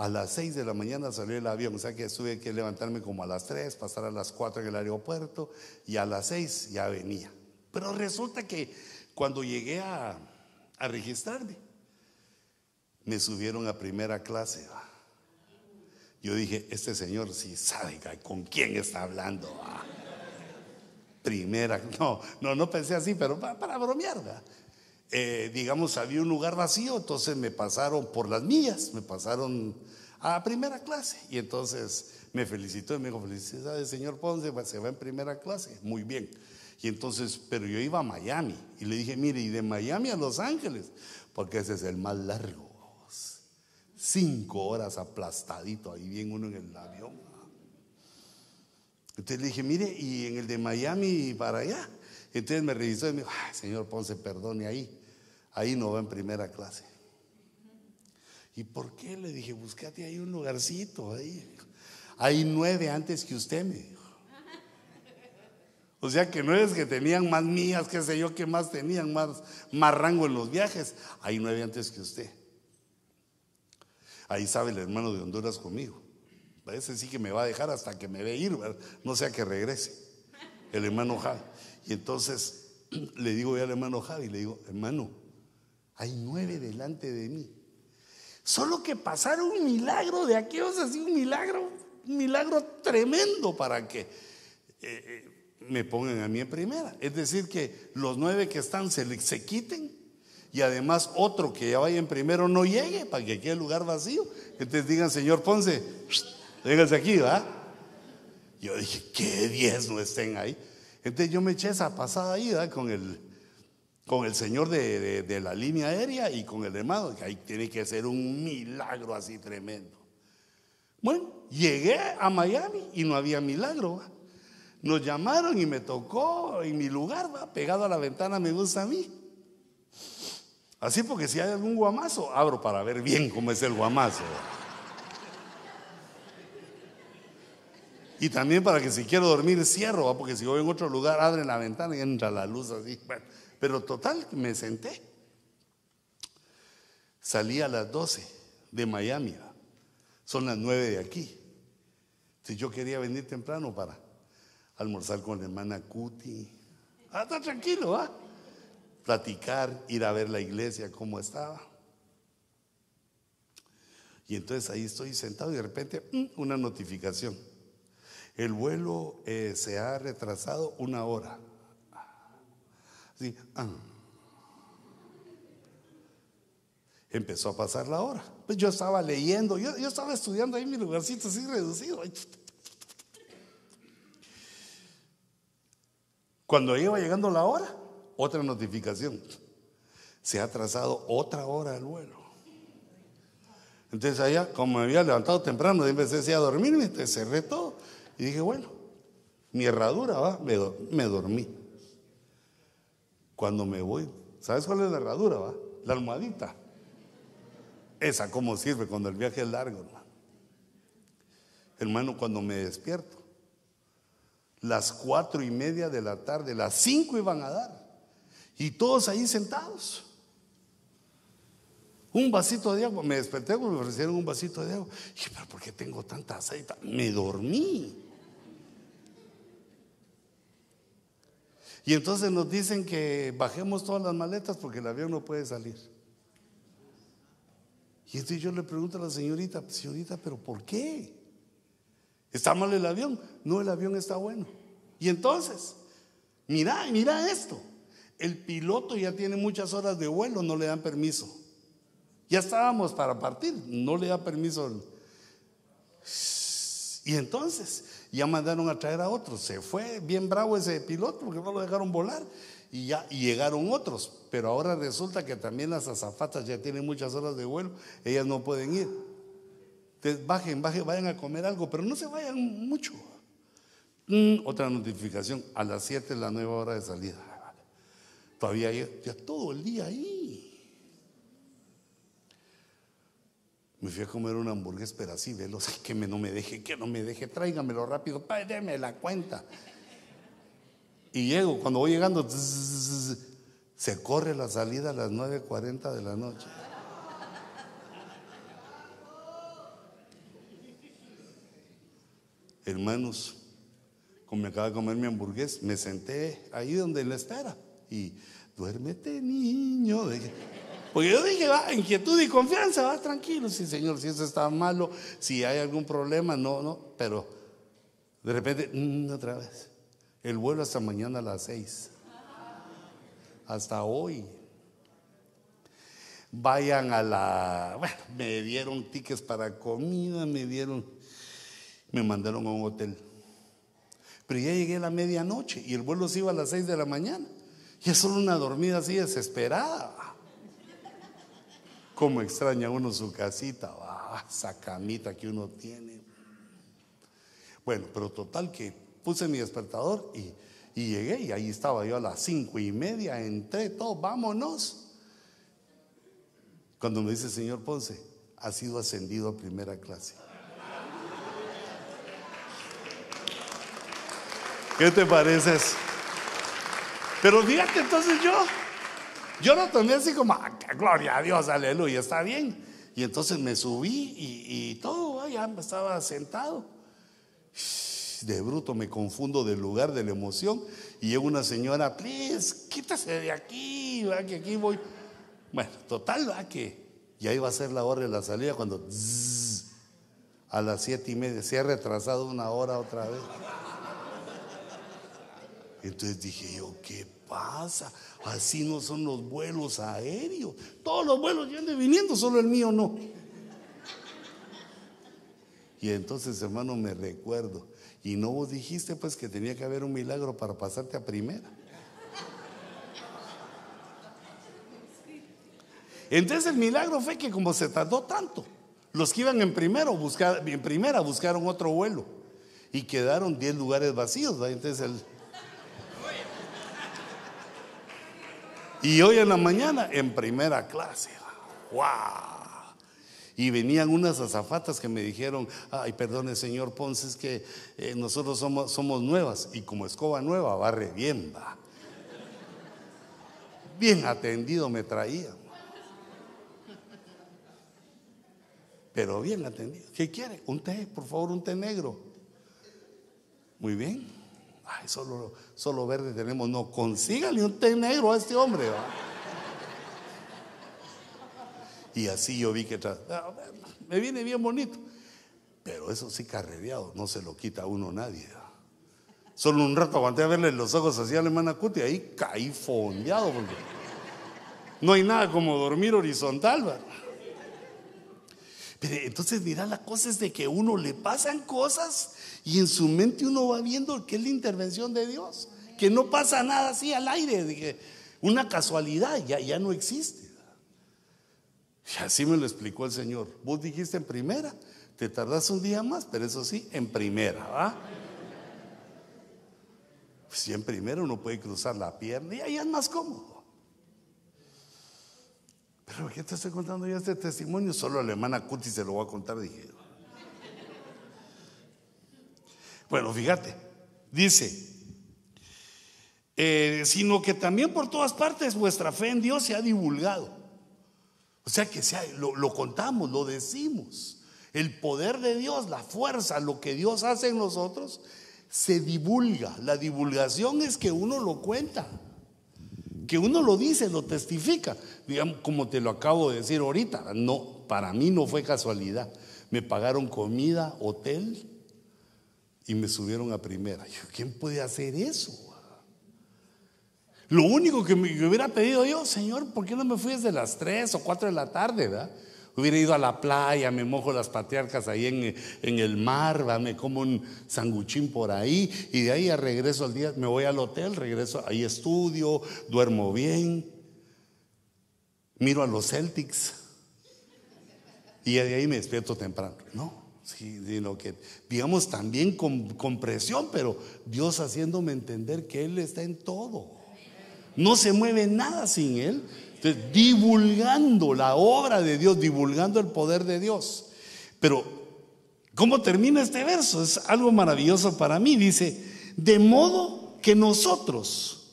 A las 6 de la mañana salió el avión, o sea que tuve que levantarme como a las 3, pasar a las 4 en el aeropuerto y a las 6 ya venía. Pero resulta que cuando llegué a, a registrarme. Me subieron a primera clase. Yo dije, este señor sí sabe con quién está hablando. Primera, no, no, no pensé así, pero para, bromear. Eh, digamos, había un lugar vacío, entonces me pasaron por las millas, me pasaron a primera clase. Y entonces me felicitó y me dijo, felicidades, señor Ponce, se va en primera clase. Muy bien. Y entonces, pero yo iba a Miami y le dije, mire, y de Miami a Los Ángeles, porque ese es el más largo. Cinco horas aplastadito, ahí bien uno en el avión. Entonces le dije, mire, y en el de Miami para allá. Entonces me revisó y me dijo, señor Ponce, perdone ahí. Ahí no va en primera clase. ¿Y por qué? Le dije, búscate ahí un lugarcito ahí. Hay nueve antes que usted, me dijo. O sea que nueve que tenían más mías, qué sé yo, que más tenían, más, más rango en los viajes. Hay nueve antes que usted. Ahí sabe el hermano de Honduras conmigo. Ese sí que me va a dejar hasta que me ve ir, no sea que regrese. El hermano Javi. Y entonces [clears throat] le digo yo al hermano Javi, le digo, hermano, hay nueve delante de mí. Solo que pasar un milagro de aquellos así, un milagro, un milagro tremendo para que eh, eh, me pongan a mí en primera. Es decir, que los nueve que están se, se quiten y además otro que ya vaya en primero no llegue para que quede el lugar vacío. Entonces digan, señor Ponce, véngase aquí, ¿va? Yo dije, qué diez no estén ahí. Entonces yo me eché esa pasada ahí, ¿va? Con el, con el señor de, de, la línea aérea y con el hermano, que ahí tiene que ser un milagro así tremendo. Bueno, llegué a Miami y no había milagro. Nos llamaron y me tocó en mi lugar, ¿va? pegado a la ventana, me gusta a mí. Así porque si hay algún guamazo, abro para ver bien cómo es el guamazo. Y también para que si quiero dormir cierro, porque si voy en otro lugar abre la ventana y entra la luz así. Pero total, me senté. Salí a las 12 de Miami. Son las 9 de aquí. Si yo quería venir temprano para almorzar con la hermana Cuti. Ah, está tranquilo, ¿ah? platicar, ir a ver la iglesia, cómo estaba. Y entonces ahí estoy sentado y de repente mm, una notificación. El vuelo eh, se ha retrasado una hora. Ah. Empezó a pasar la hora. Pues yo estaba leyendo, yo, yo estaba estudiando ahí mi lugarcito así reducido. Cuando iba llegando la hora, otra notificación. Se ha atrasado otra hora el vuelo. Entonces allá, como me había levantado temprano, empecé a dormirme, entonces cerré todo. Y dije, bueno, mi herradura, va, me, me dormí. Cuando me voy, ¿sabes cuál es la herradura, va? La almohadita. Esa cómo sirve cuando el viaje es largo, hermano. Hermano, cuando me despierto, las cuatro y media de la tarde, las cinco iban a dar. Y todos ahí sentados. Un vasito de agua. Me desperté me ofrecieron un vasito de agua. dije, pero ¿por qué tengo tanta aceite? Me dormí. Y entonces nos dicen que bajemos todas las maletas porque el avión no puede salir. Y entonces yo le pregunto a la señorita, señorita, pero ¿por qué? ¿Está mal el avión? No, el avión está bueno. Y entonces, mira, mira esto el piloto ya tiene muchas horas de vuelo, no le dan permiso. Ya estábamos para partir, no le da permiso. Y entonces ya mandaron a traer a otros. Se fue bien bravo ese piloto porque no lo dejaron volar. Y ya llegaron otros. Pero ahora resulta que también las azafatas ya tienen muchas horas de vuelo. Ellas no pueden ir. Entonces bajen, bajen, vayan a comer algo, pero no se vayan mucho. Mm, otra notificación, a las 7 es la nueva hora de salida. Todavía ya todo el día ahí. Me fui a comer una hamburguesa, pero así, velos, que me, no me deje, que no me deje, tráigamelo rápido, déme la cuenta. Y llego, cuando voy llegando, se corre la salida a las 9.40 de la noche. Hermanos, como me acaba de comer mi hamburguesa, me senté ahí donde la espera y duérmete niño. Porque yo dije, va, inquietud y confianza, va, tranquilo, sí, Señor, si eso está malo, si hay algún problema, no, no, pero de repente, mm, otra vez, el vuelo hasta mañana a las seis, hasta hoy. Vayan a la, bueno, me dieron tickets para comida, me dieron, me mandaron a un hotel. Pero ya llegué a la medianoche y el vuelo se iba a las seis de la mañana. Y es solo una dormida así desesperada. Cómo extraña uno su casita, esa camita que uno tiene. Bueno, pero total que puse mi despertador y, llegué y ahí estaba yo a las cinco y media, entré, todo, vámonos. Cuando me dice, señor Ponce, ha sido ascendido a primera clase. ¿Qué te parece Pero fíjate, entonces yo, yo lo tomé así como, ah, gloria a Dios, aleluya, está bien. Y entonces me subí y, todo, ya estaba sentado. De bruto me confundo del lugar de la emoción. Y llega una señora, please, quítase de aquí, va que aquí voy. Bueno, total, va que ya iba a ser la hora de la salida cuando a las siete y media se ha retrasado una hora otra vez. Entonces dije yo, ¿qué pasa? Así no son los vuelos aéreos. Todos los vuelos ya andan viniendo, solo el mío no. Y entonces, hermano, me recuerdo. Y no vos dijiste pues que tenía que haber un milagro para pasarte a primera. Entonces el milagro fue que como se tardó tanto, los que iban en primero buscar, en primera buscaron otro vuelo y quedaron 10 lugares vacíos. Entonces el, Y hoy en la mañana en primera clase. ¡Wow! Y venían unas azafatas que me dijeron, ay, perdone señor Ponce, es que eh, nosotros somos, somos nuevas y como escoba nueva barre bien, va. Bien atendido me traían. Pero bien atendido. ¿Qué quiere? Un té, por favor, un té negro. Muy bien. Solo, solo verde tenemos. No, consígale un té negro a este hombre. Y así yo vi que ah, me viene bien bonito. Pero eso sí carrereado, no se lo quita a uno nadie. Solo un rato aguanté a verle los ojos así a la hermana Cuti, ahí caí fondeado no hay nada como dormir horizontal. Pero entonces mira, la cosa es de que uno le pasan cosas y en su mente uno va viendo que es la intervención de Dios, que no pasa nada así al aire, una casualidad ya, ya no existe. Y así me lo explicó el Señor. Vos dijiste en primera, te tardas un día más, pero eso sí, en primera, ¿va? Pues si en primera uno puede cruzar la pierna y ahí es más cómodo. Pero ¿qué te estoy contando yo este testimonio? Solo la hermana Cuti se lo voy a contar, dije. Bueno, fíjate, dice, eh, sino que también por todas partes vuestra fe en Dios se ha divulgado. O sea que lo, lo contamos, lo decimos. El poder de Dios, la fuerza, lo que Dios hace en nosotros, se divulga. La divulgación es que uno lo cuenta, que uno lo dice, lo testifica. Digamos, como te lo acabo de decir ahorita, no, para mí no fue casualidad. Me pagaron comida, hotel, y me subieron a primera. ¿Quién puede hacer eso? Lo único que me hubiera pedido yo, Señor, ¿por qué no me fui desde las 3 o 4 de la tarde? ¿verdad? Hubiera ido a la playa, me mojo las patriarcas ahí en, en el mar, me como un sanguchín por ahí y de ahí a regreso al día, me voy al hotel, regreso, ahí estudio, duermo bien, miro a los Celtics y de ahí me despierto temprano. No, sino que digamos también con, presión, pero Dios haciéndome entender que Él está en todo. No se mueve nada sin Él. divulgando la obra de Dios, divulgando el poder de Dios. Pero, ¿cómo termina este verso? Es algo maravilloso para mí. Dice, de modo que nosotros,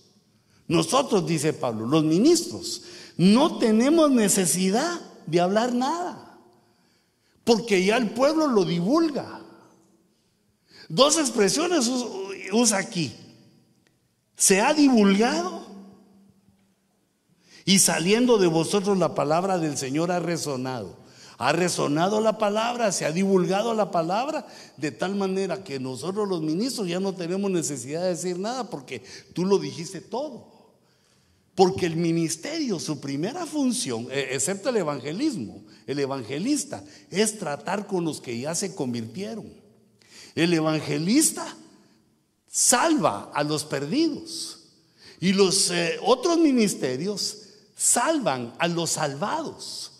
nosotros, dice Pablo, los ministros, no tenemos necesidad de hablar nada porque ya el pueblo lo divulga. Dos expresiones usa aquí. Se ha divulgado Y saliendo de vosotros la palabra del Señor ha resonado. Ha resonado la palabra, se ha divulgado la palabra, de tal manera que nosotros los ministros ya no tenemos necesidad de decir nada porque tú lo dijiste todo. Porque el ministerio, su primera función, e, excepto el evangelismo, el evangelista, es tratar con los que ya se convirtieron. El evangelista salva a los perdidos. Y los eh, otros ministerios salvan a los salvados.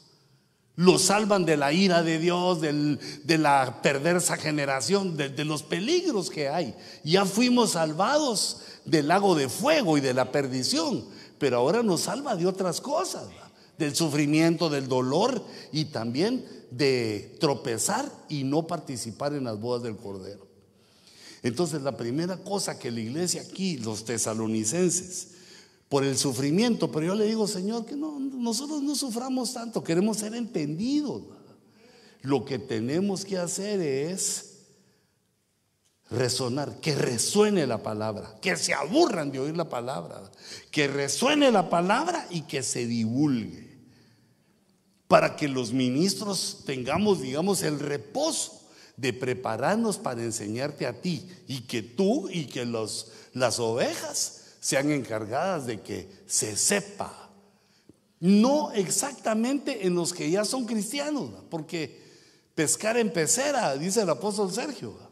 Los salvan de la ira de Dios, de la perversa generación, de, de los peligros que hay. Ya fuimos salvados del lago de fuego y de la perdición, pero ahora nos salva de otras cosas, del sufrimiento, del dolor y también de tropezar y no participar en las bodas del Cordero. Entonces la primera cosa que la iglesia aquí, los tesalonicenses, por el sufrimiento, pero yo le digo, Señor, que no, nosotros no suframos tanto, queremos ser entendidos. Lo que tenemos que hacer es resonar, que resuene la palabra, que se aburran de oír la palabra, que resuene la palabra y que se divulgue, para que los ministros tengamos, digamos, el reposo de prepararnos para enseñarte a ti y que tú y que los, las ovejas sean encargadas de que se sepa. No exactamente en los que ya son cristianos, porque pescar en pecera, dice el apóstol Sergio.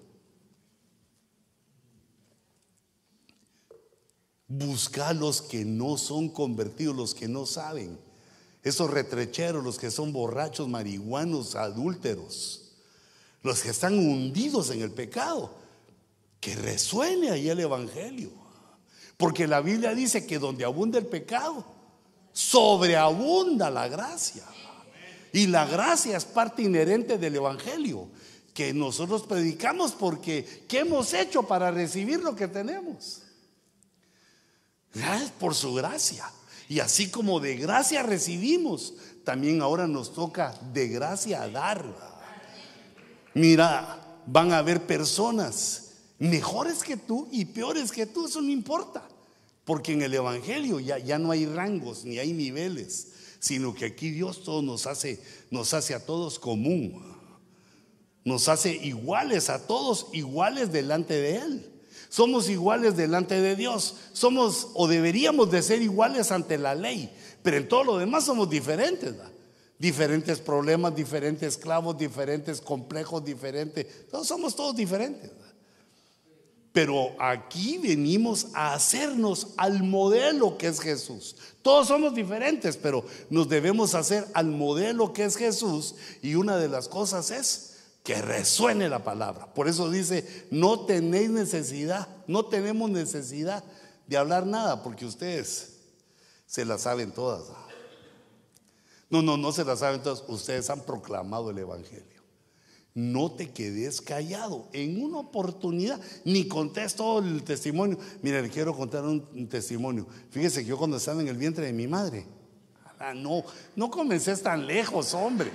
Busca los que no son convertidos, los que no saben. Esos retrecheros, los que son borrachos, marihuanos, adúlteros, los que están hundidos en el pecado. Que resuene ahí el Evangelio. Porque la Biblia dice que donde abunda el pecado, sobreabunda la gracia. Y la gracia es parte inherente del Evangelio que nosotros predicamos porque ¿qué hemos hecho para recibir lo que tenemos? Por su gracia. Y así como de gracia recibimos, también ahora nos toca de gracia dar. Mira, van a haber personas mejores que tú y peores que tú, eso no importa. Porque en el Evangelio ya, ya no hay rangos ni hay niveles, sino que aquí Dios nos hace, nos hace a todos común. Nos hace iguales a todos, iguales delante de Él. Somos iguales delante de Dios. Somos o deberíamos de ser iguales ante la ley. Pero en todo lo demás somos diferentes. Diferentes problemas, diferentes esclavos, diferentes complejos, diferentes. Somos todos diferentes. Pero aquí venimos a hacernos al modelo que es Jesús. Todos somos diferentes, pero nos debemos hacer al modelo que es Jesús. Y una de las cosas es que resuene la palabra. Por eso dice, no tenéis necesidad, no tenemos necesidad de hablar nada, porque ustedes se la saben todas. No, no, no se la saben todas. Ustedes han proclamado el Evangelio no te quedes callado. En una oportunidad, ni contesto el testimonio. Mira, le quiero contar un, testimonio. Fíjese que yo cuando estaba en el vientre de mi madre, ah, no, no comencé tan lejos, hombre.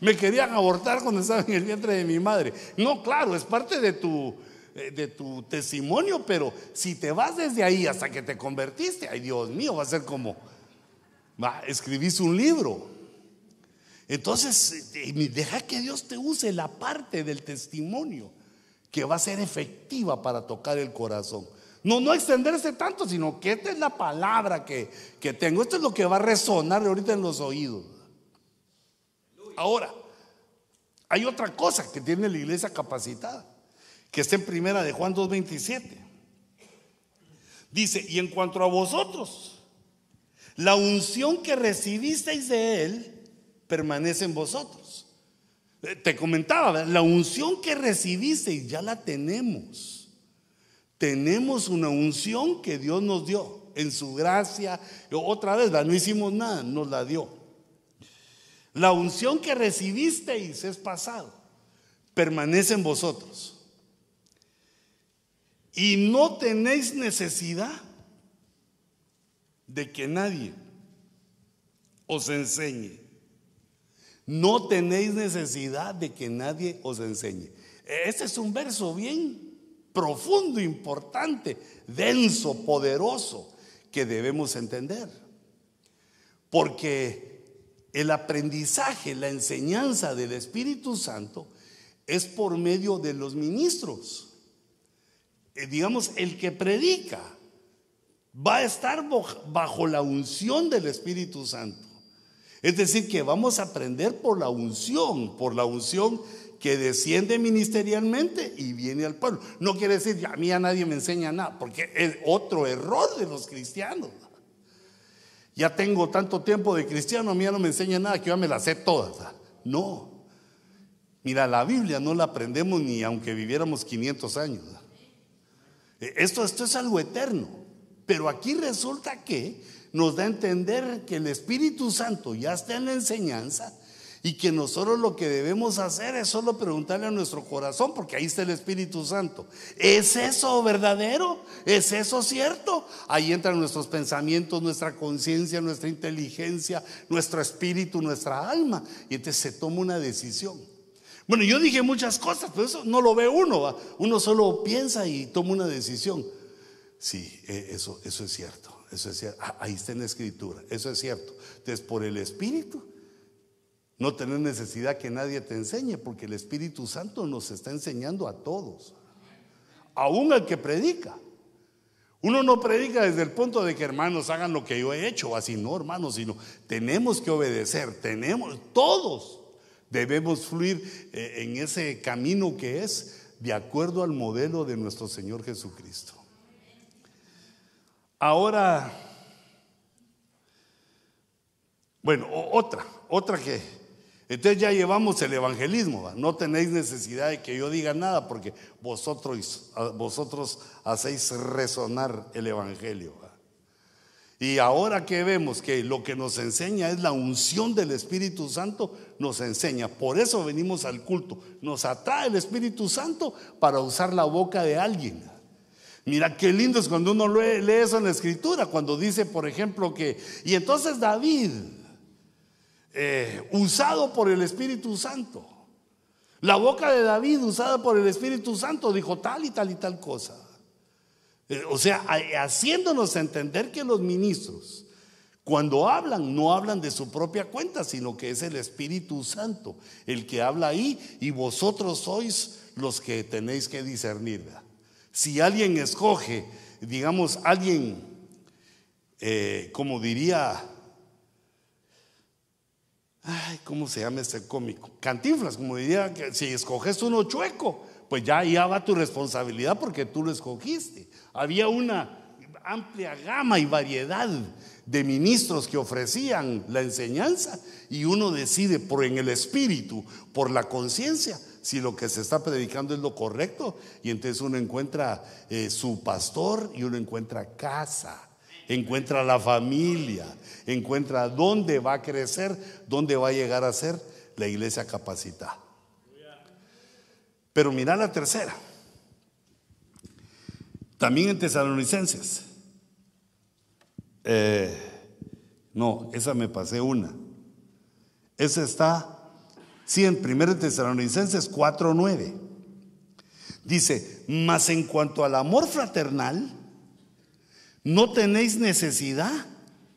Me querían abortar cuando estaba en el vientre de mi madre. No, claro, es parte de tu, eh, de tu testimonio, pero si te vas desde ahí hasta que te convertiste, ay Dios mío, va a ser como, va, escribiste un libro. Entonces, deja que Dios te use la parte del testimonio que va a ser efectiva para tocar el corazón. No, no extenderse tanto, sino que esta es la palabra que, que tengo. Esto es lo que va a resonar ahorita en los oídos. Ahora, hay otra cosa que tiene la iglesia capacitada, que está en primera de Juan 2.27. Dice, y en cuanto a vosotros, la unción que recibisteis de él, permanece en vosotros. Eh, te comentaba, la unción que recibiste ya la tenemos. Tenemos una unción que Dios nos dio en su gracia. Otra vez, no hicimos nada, nos la dio. La unción que recibisteis es pasado, permanece en vosotros. Y no tenéis necesidad de que nadie os enseñe. No tenéis necesidad de que nadie os enseñe. Este es un verso bien profundo, importante, denso, poderoso, que debemos entender. Porque el aprendizaje, la enseñanza del Espíritu Santo es por medio de los ministros. Eh, digamos, el que predica va a estar bajo la unción del Espíritu Santo. Es decir, que vamos a aprender por la unción, por la unción que desciende ministerialmente y viene al pueblo. No quiere decir, a mí a nadie me enseña nada, porque es otro error de los cristianos. Ya tengo tanto tiempo de cristiano, a mí ya no me enseña nada, que yo me la sé todas. No. Mira, la Biblia no la aprendemos ni aunque viviéramos 500 años. E, esto, esto es algo eterno. Pero aquí resulta que nos da a entender que el Espíritu Santo ya está en la enseñanza y que nosotros lo que debemos hacer es solo preguntarle a nuestro corazón, porque ahí está el Espíritu Santo. ¿Es eso verdadero? ¿Es eso cierto? Ahí entran nuestros pensamientos, nuestra conciencia, nuestra inteligencia, nuestro espíritu, nuestra alma. Y entonces se toma una decisión. Bueno, yo dije muchas cosas, pero eso no lo ve uno. Uno solo piensa y toma una decisión. Sí, e, eso, eso es cierto. Eso es cierto. Ah, ahí está en la escritura. Eso es cierto. Entonces, por el Espíritu no tener necesidad que nadie te enseñe, porque el Espíritu Santo nos está enseñando a todos, aún al que predica. Uno no predica desde el punto de que hermanos hagan lo que yo he hecho, así no, hermanos, sino tenemos que obedecer, tenemos, todos debemos fluir eh, en ese camino que es de acuerdo al modelo de nuestro Señor Jesucristo. Ahora, bueno, otra, otra que entonces ya llevamos el evangelismo, no tenéis necesidad de que yo diga nada porque vosotros, vosotros hacéis resonar el evangelio. Y ahora que vemos que lo que nos enseña es la unción del Espíritu Santo, nos enseña. Por eso venimos al culto. Nos atrae el Espíritu Santo para usar la boca de alguien. Mira qué lindo es cuando uno lee eso en la escritura, cuando dice, por ejemplo, que, y entonces David, eh, usado por el Espíritu Santo. La boca de David usada por el Espíritu Santo dijo tal y tal y tal cosa. Eh, o sea, haciéndonos entender que los ministros, cuando hablan, no hablan de su propia cuenta, sino que es el Espíritu Santo el que habla ahí y vosotros sois los que tenéis que discernir. Si alguien escoge, digamos, alguien, eh, como diría Ay, ¿cómo se llama este cómico? Cantinflas, como diría que si escoges uno chueco, pues ya, ya va tu responsabilidad porque tú lo escogiste. Había una amplia gama y variedad de ministros que ofrecían la enseñanza y uno decide por en el espíritu, por la conciencia, si lo que se está predicando es lo correcto y entonces uno encuentra eh, su pastor y uno encuentra casa encuentra la familia, encuentra dónde va a crecer, dónde va a llegar a ser la iglesia capacitada. Pero mira la tercera. También en Tesalonicenses. Eh, no, esa me pasé una. Esa está, sí, en 1 Tesalonicenses 4.9. Dice, mas en cuanto al amor fraternal, no tenéis necesidad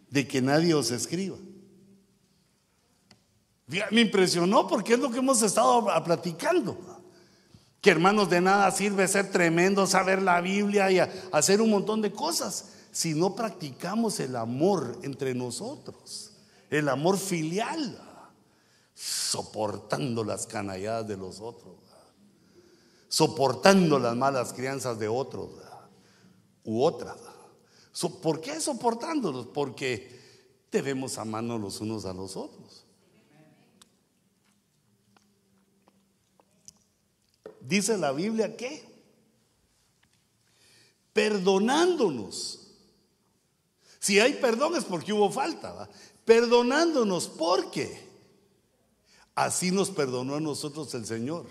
de que nadie os escriba. Me impresionó porque es lo que hemos estado platicando. Que hermanos de nada sirve ser tremendo, saber la Biblia y hacer un montón de cosas si no practicamos el amor entre nosotros, el amor filial, soportando las canalladas de los otros, soportando las malas crianzas de otros u otras. ¿Por qué soportándolos? Porque debemos amarnos los unos a los otros. Dice la Biblia que perdonándonos. Si hay perdón es porque hubo falta. Perdonándonos porque así nos perdonó a nosotros el Señor.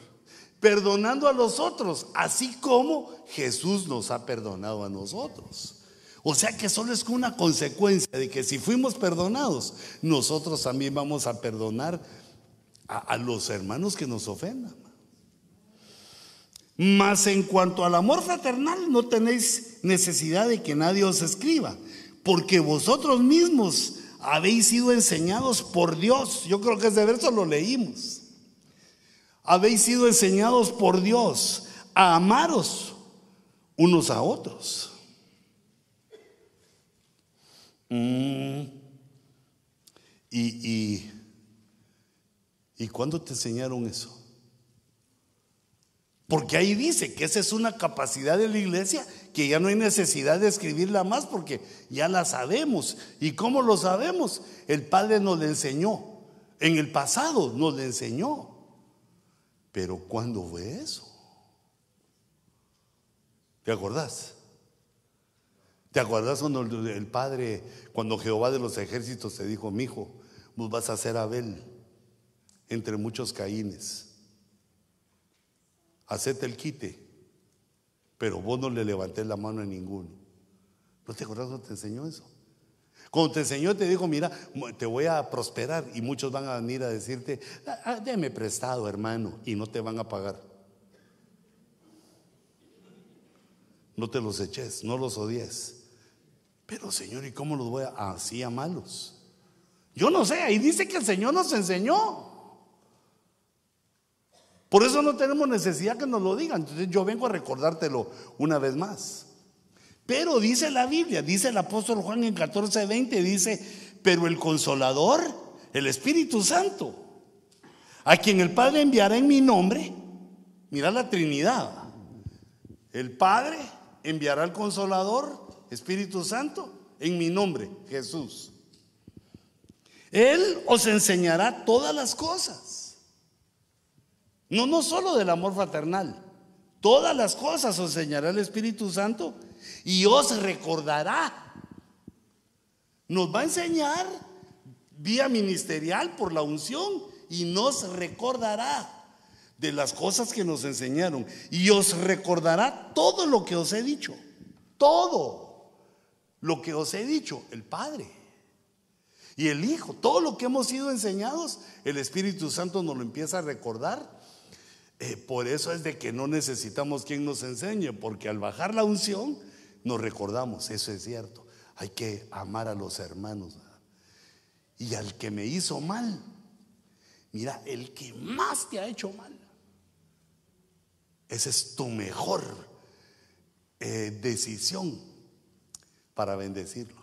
Perdonando a los otros, así como Jesús nos ha perdonado a nosotros. O sea que solo es una consecuencia de que si fuimos perdonados, nosotros también vamos a perdonar a, los hermanos que nos ofendan. Mas en cuanto al amor fraternal, no tenéis necesidad de que nadie os escriba, porque vosotros mismos habéis sido enseñados por Dios. Yo creo que ese verso lo leímos. Habéis sido enseñados por Dios a amaros unos a otros. Mm. ¿Y, y, y cuándo te enseñaron eso? Porque ahí dice que esa es una capacidad de la iglesia que ya no hay necesidad de escribirla más porque ya la sabemos. ¿Y cómo lo sabemos? El Padre nos la enseñó. En el pasado nos la enseñó. Pero ¿cuándo fue eso? ¿Te acordás? ¿Te acordás cuando el Padre, cuando Jehová de los ejércitos te dijo, mi hijo, vos vas a ser Abel entre muchos caínes? hacete el quite, pero vos no le levantés la mano a ninguno. ¿No te acuerdas cuando te enseñó eso? Cuando te enseñó te dijo, mira, te voy a prosperar y muchos van a venir a decirte, ah, ah, déme prestado hermano y no te van a pagar. No te los eches, no los odies. Pero Señor, ¿y cómo los voy a así a malos? Yo no sé, ahí dice que el Señor nos enseñó. Por eso no tenemos necesidad que nos lo digan. Entonces yo vengo a recordártelo una vez más. Pero dice la Biblia, dice el apóstol Juan en 14:20, dice, pero el consolador, el Espíritu Santo, a quien el Padre enviará en mi nombre, mira la Trinidad, el Padre enviará al consolador, Espíritu Santo, en mi nombre, Jesús. Él os enseñará todas las cosas no, no solo del amor fraternal. Todas las cosas os enseñará el Espíritu Santo y os recordará. Nos va a enseñar vía ministerial por la unción y nos recordará de las cosas que nos enseñaron y os recordará todo lo que os he dicho. Todo lo que os he dicho, el Padre y el Hijo, todo lo que hemos sido enseñados, el Espíritu Santo nos lo empieza a recordar. Eh, por eso es de que no necesitamos quien nos enseñe, porque al bajar la unción nos recordamos, eso es cierto, hay que amar a los hermanos. Y al que me hizo mal, mira, el que más te ha hecho mal, esa es tu mejor eh, decisión para bendecirlo.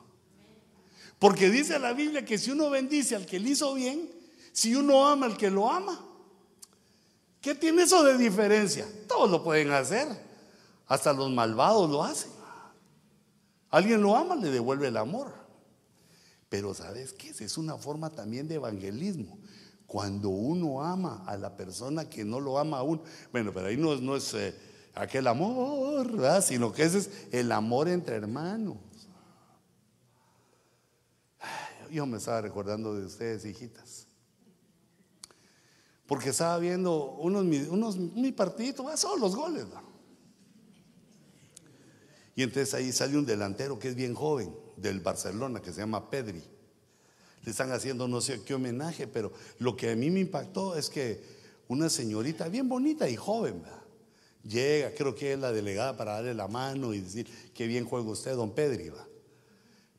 Porque dice la Biblia que si uno bendice al que le hizo bien, si uno ama al que lo ama, ¿Qué tiene eso de diferencia? Todos lo pueden hacer. Hasta los malvados lo hacen. Alguien lo ama, le devuelve el amor. Pero ¿sabes qué? Es una forma también de evangelismo. Cuando uno ama a la persona que no lo ama a uno. Bueno, pero ahí no, no es eh, aquel amor, ¿verdad? sino que ese es el amor entre hermanos. Yo me estaba recordando de ustedes, hijitas porque estaba viendo unos, unos mi partidito, solo los goles. Y entonces ahí sale un delantero que es bien joven, del Barcelona, que se llama Pedri. Le están haciendo no sé qué homenaje, pero lo que a mí me impactó es que una señorita bien bonita y joven, llega, creo que es la delegada para darle la mano y decir, qué bien juega usted, don Pedri.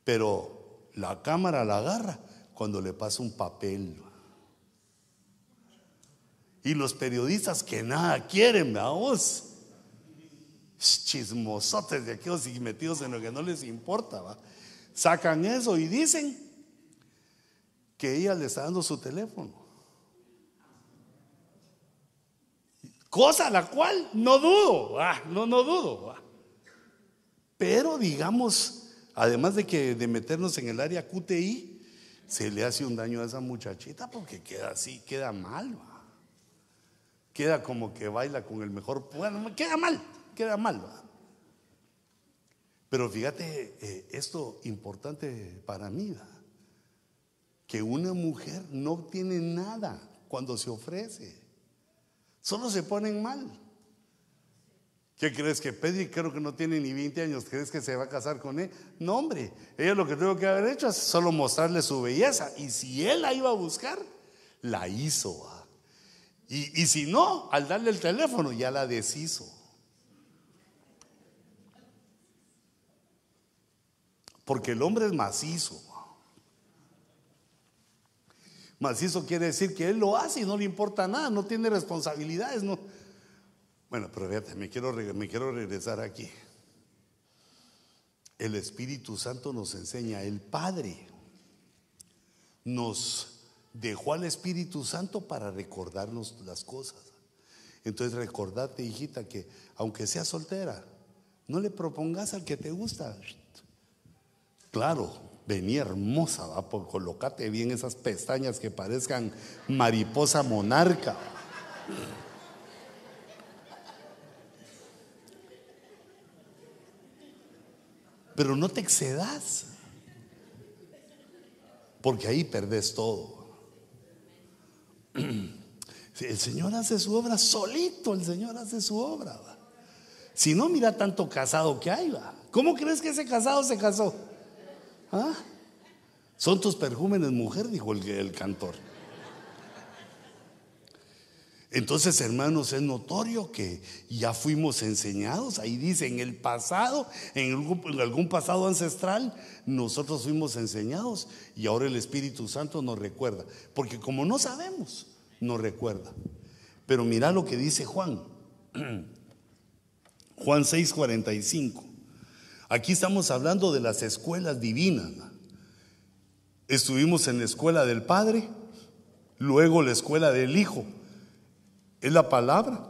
Pero la cámara la agarra cuando le pasa un papel. Y los periodistas que nada quieren, vamos. Chismosotes de aquellos y metidos en lo que no les importa, ¿va? Sacan eso y dicen que ella le está dando su teléfono. Cosa la cual no dudo, no, no dudo. Pero digamos, además de que de meternos en el área QTI, se le hace un daño a esa muchachita porque queda así, queda mal. ¿va? queda como que baila con el mejor. Bueno, queda mal, queda mal. Pero fíjate, eh, esto importante para mí, que una mujer no tiene nada cuando se ofrece, solo se ponen mal. ¿Qué crees que Pedri creo que no tiene ni 20 años? ¿Crees que se va a casar con él? No, hombre, ella lo que tuvo que haber hecho es solo mostrarle su belleza. Y si él la iba a buscar, la hizo. Y, si no, al darle el teléfono ya la deshizo. Porque el hombre es macizo. Macizo quiere decir que él lo hace y no le importa nada, no tiene responsabilidades. No. Bueno, pero fíjate, me quiero, me quiero regresar aquí. El Espíritu Santo nos enseña, el Padre nos dejó al Espíritu Santo para recordarnos las cosas. Entonces recordate, hijita, que aunque seas soltera, no le propongas al que te gusta. Claro, venía hermosa, ¿va? Por colocate bien esas pestañas que parezcan mariposa monarca. Pero no te excedas, porque ahí perdés todo. [clears throat] El Señor hace su obra solito, el Señor hace su obra. Si no, mira tanto casado que hay. ¿va? ¿Cómo crees que ese casado se casó? ¿Ah? Son tus perjúmenes, mujer, dijo el, el cantor. Entonces, hermanos, es notorio que ya fuimos enseñados. Ahí dice, en el pasado, en algún, pasado ancestral, nosotros fuimos enseñados y ahora el Espíritu Santo nos recuerda. Porque como no sabemos, nos recuerda. Pero mira lo que dice Juan. [clears throat] Juan 6:45. Aquí estamos hablando de las escuelas divinas. Estuvimos en la escuela del Padre, luego la escuela del Hijo. Es la palabra.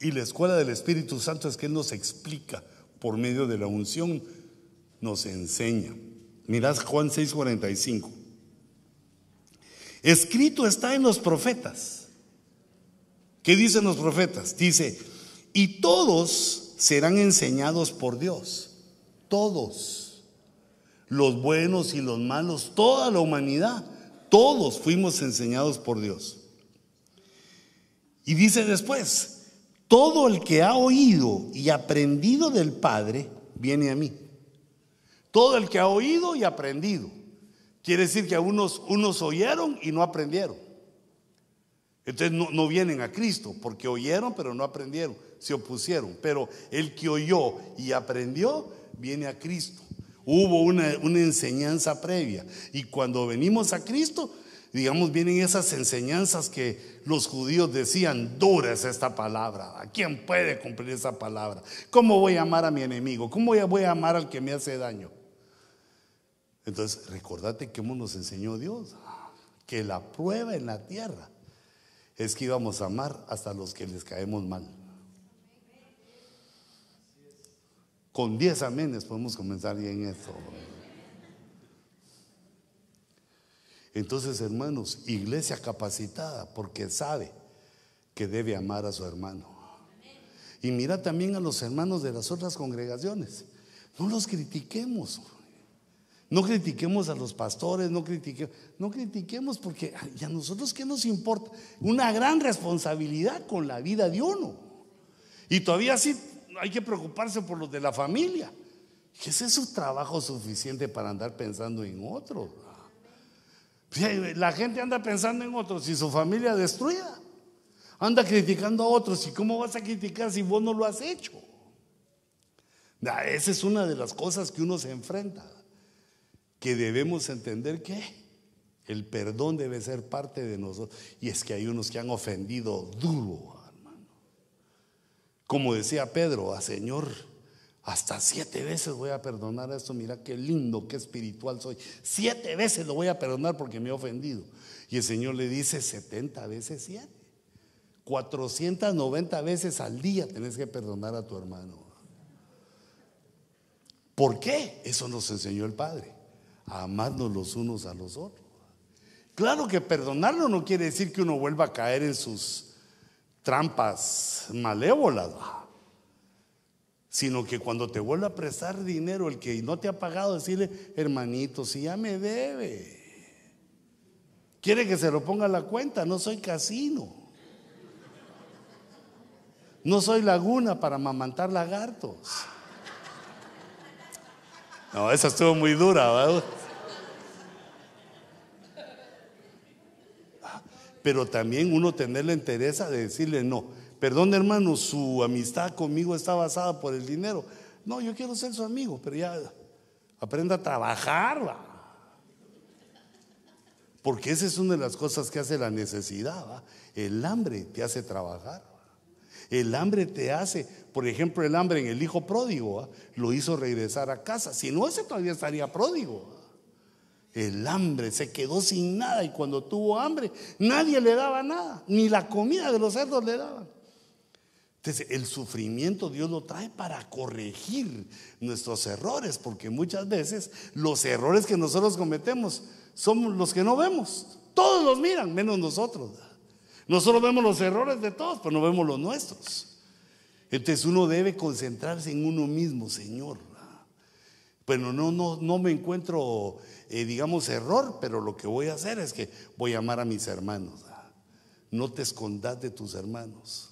Y la escuela del Espíritu Santo es que Él nos explica por medio de la unción, nos enseña. Mirad Juan 6:45. Escrito está en los profetas. ¿Qué dicen los profetas? Dice, y todos serán enseñados por Dios. Todos. Los buenos y los malos, toda la humanidad, todos fuimos enseñados por Dios. Y dice después, todo el que ha oído y aprendido del Padre, viene a mí. Todo el que ha oído y aprendido. Quiere decir que unos, unos oyeron y no aprendieron. Entonces no, no, vienen a Cristo porque oyeron pero no aprendieron, se opusieron. Pero el que oyó y aprendió viene a Cristo. Hubo una, una enseñanza previa. Y cuando venimos a Cristo, digamos, vienen esas enseñanzas que los judíos decían, dura es esta palabra. ¿A quién puede cumplir esa palabra? ¿Cómo voy a amar a mi enemigo? ¿Cómo voy a amar al que me hace daño? Entonces, recordate cómo nos enseñó Dios, que la prueba en la tierra es que íbamos a amar hasta los que les caemos mal. Con 10 amenes podemos comenzar bien esto. Entonces, hermanos, iglesia capacitada porque sabe que debe amar a su hermano. Y mira también a los hermanos de las otras congregaciones. No los critiquemos. No critiquemos a los pastores, no critiquemos, no critiquemos porque ¿y a nosotros qué nos importa? Una gran responsabilidad con la vida de uno. Y todavía sí hay que preocuparse por los de la familia. Que ese es su trabajo suficiente para andar pensando en otros. La gente anda pensando en otros y su familia destruida. Anda criticando a otros. ¿Y cómo vas a criticar si vos no lo has hecho? Esa es una de las cosas que uno se enfrenta que debemos entender que el perdón debe ser parte de nosotros. Y es que hay unos que han ofendido duro, hermano. Como decía Pedro, a Señor, hasta siete veces voy a perdonar esto. Mira qué lindo, qué espiritual soy. Siete veces lo voy a perdonar porque me he ofendido. Y el Señor le dice 70 veces siete. 490 veces al día tenés que perdonar a tu hermano. ¿Por qué? Eso nos enseñó el Padre a amarnos los unos a los otros. Claro que perdonarlo no quiere decir que uno vuelva a caer en sus trampas malévolas, sino que cuando te vuelva a prestar dinero, el que no te ha pagado, decirle, hermanito, si ya me debe, quiere que se lo ponga a la cuenta, no soy casino. No soy laguna para mamantar lagartos. No, esa estuvo muy dura, ¿verdad? Pero también uno tener la entereza de decirle no. Perdón, hermano, su amistad conmigo está basada por el dinero. No, yo quiero ser su amigo, pero ya Aprenda a trabajar. Porque esa es una de las cosas que hace la necesidad. El hambre te hace trabajar. El hambre te hace, por ejemplo, el hambre en el hijo pródigo, lo hizo regresar a casa. Si no, ese todavía estaría pródigo. El hambre se quedó sin nada y cuando tuvo hambre nadie le daba nada, ni la comida de los cerdos le daban. Entonces, el sufrimiento Dios lo trae para corregir nuestros errores, porque muchas veces los errores que nosotros cometemos somos los que no vemos. Todos los miran, menos nosotros. Nosotros vemos los errores de todos, pero no vemos los nuestros. Entonces uno debe concentrarse en uno mismo, Señor. Pero no, no, no me encuentro, eh, digamos, error, pero lo que voy a hacer es que voy a amar a mis hermanos. No te escondas de tus hermanos.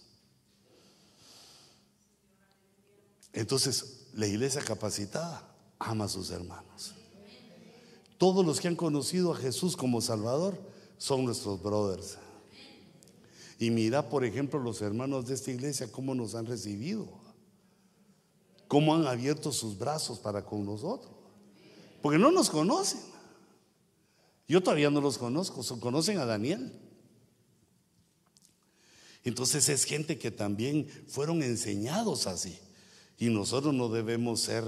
Entonces, la iglesia capacitada ama a sus hermanos. Todos los que han conocido a Jesús como Salvador son nuestros brothers. Y mira, por ejemplo, los hermanos de esta iglesia, cómo nos han recibido, cómo han abierto sus brazos para con nosotros. Porque no nos conocen. Yo todavía no los conozco, conocen a Daniel. Entonces es gente que también fueron enseñados así. Y nosotros no debemos ser,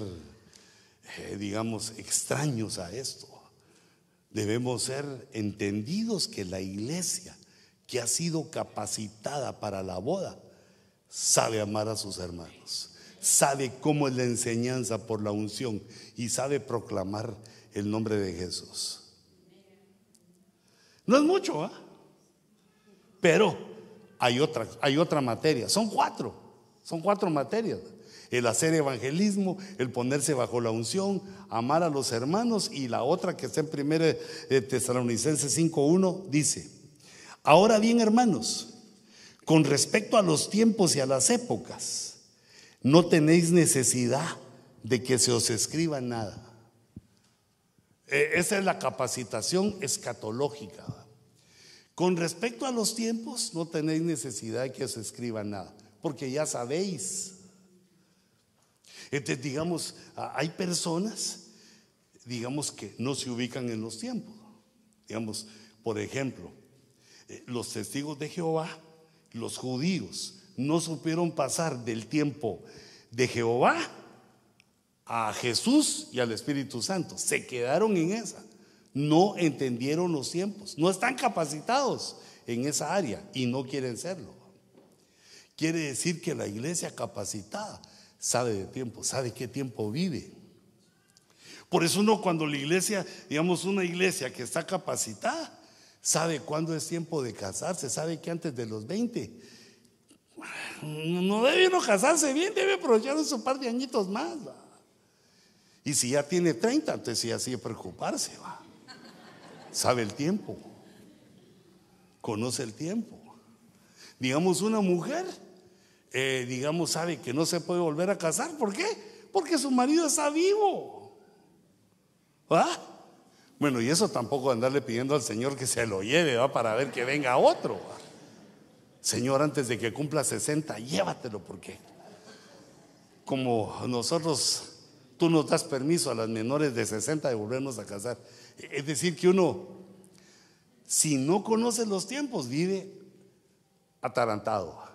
eh, digamos, extraños a esto. Debemos ser entendidos que la iglesia que ha sido capacitada para la boda, sabe amar a sus hermanos, sabe cómo es la enseñanza por la unción y sabe proclamar el nombre de Jesús. No es mucho, ¿ah? Pero hay otra, hay otra materia, son cuatro, son cuatro materias. El hacer evangelismo, el ponerse bajo la unción, amar a los hermanos y la otra que está en 1 eh, Tesalonicenses 5.1 dice, Ahora bien, hermanos, con respecto a los tiempos y a las épocas, no tenéis necesidad de que se os escriba nada. E, esa es la capacitación escatológica. Con respecto a los tiempos, no tenéis necesidad de que os escriba nada, porque ya sabéis. Entonces, digamos, hay personas, digamos, que no se ubican en los tiempos. Digamos, por ejemplo, eh, los testigos de Jehová, los judíos, no supieron pasar del tiempo de Jehová a Jesús y al Espíritu Santo. Se quedaron en esa. No entendieron los tiempos. No están capacitados en esa área y no quieren serlo. Quiere decir que la iglesia capacitada sabe de tiempo, sabe qué tiempo vive. Por eso uno cuando la iglesia, digamos una iglesia que está capacitada, sabe cuándo es tiempo de casarse, sabe que antes de los 20 no debe uno casarse bien, debe aprovechar un par de añitos más. Y si ya tiene 30, entonces ya sigue preocuparse. ¿va? Sabe el tiempo, conoce el tiempo. Digamos, una mujer, eh, digamos, sabe que no se puede volver a casar. ¿Por qué? Porque su marido está vivo. ¿Va? Bueno, y eso tampoco andarle pidiendo al Señor que se lo lleve, ¿va? Para ver que venga otro. Señor, antes de que cumpla 60, llévatelo, porque como nosotros, tú nos das permiso a las menores de 60 de volvernos a casar. Es decir, que uno, si no conoce los tiempos, vive atarantado.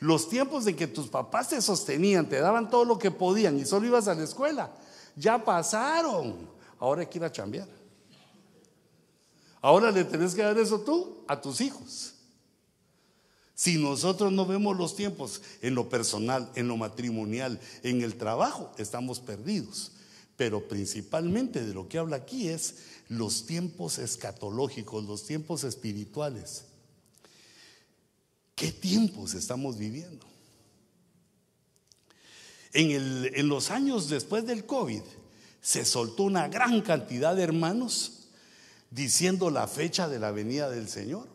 Los tiempos de que tus papás te sostenían, te daban todo lo que podían y solo ibas a la escuela, ya pasaron. Ahora hay que ir a chambear. Ahora le tenés que dar eso tú a tus hijos. Si nosotros no vemos los tiempos en lo personal, en lo matrimonial, en el trabajo, estamos perdidos. Pero principalmente de lo que habla aquí es los tiempos escatológicos, los tiempos espirituales. ¿Qué tiempos estamos viviendo? En, los años después del COVID se soltó una gran cantidad de hermanos diciendo la fecha de la venida del Señor.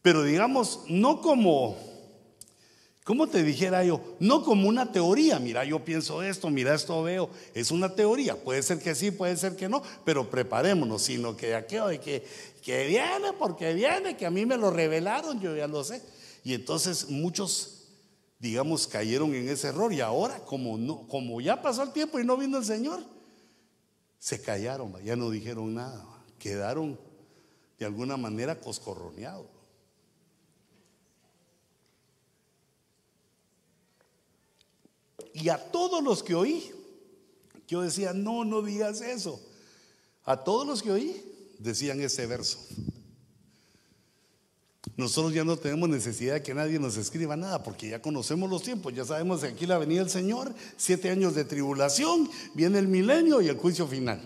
Pero digamos, no como, ¿cómo te dijera yo? No como una teoría, mira, yo pienso esto, mira, esto veo, es una teoría, puede ser que sí, puede ser que no, pero preparémonos, sino que aquello de que, que viene porque viene, que a mí me lo revelaron, yo ya lo sé. Y entonces muchos digamos, cayeron en ese error y ahora, como, no, como ya pasó el tiempo y no vino el Señor, se callaron, ya no dijeron nada, quedaron de alguna manera coscorroneados. Y a todos los que oí, yo decía, no, no digas eso. A todos los que oí decían ese verso. Nosotros ya no tenemos necesidad de que nadie nos escriba nada, porque ya conocemos los tiempos, ya sabemos que aquí la venida del Señor, siete años de tribulación, viene el milenio y el juicio final.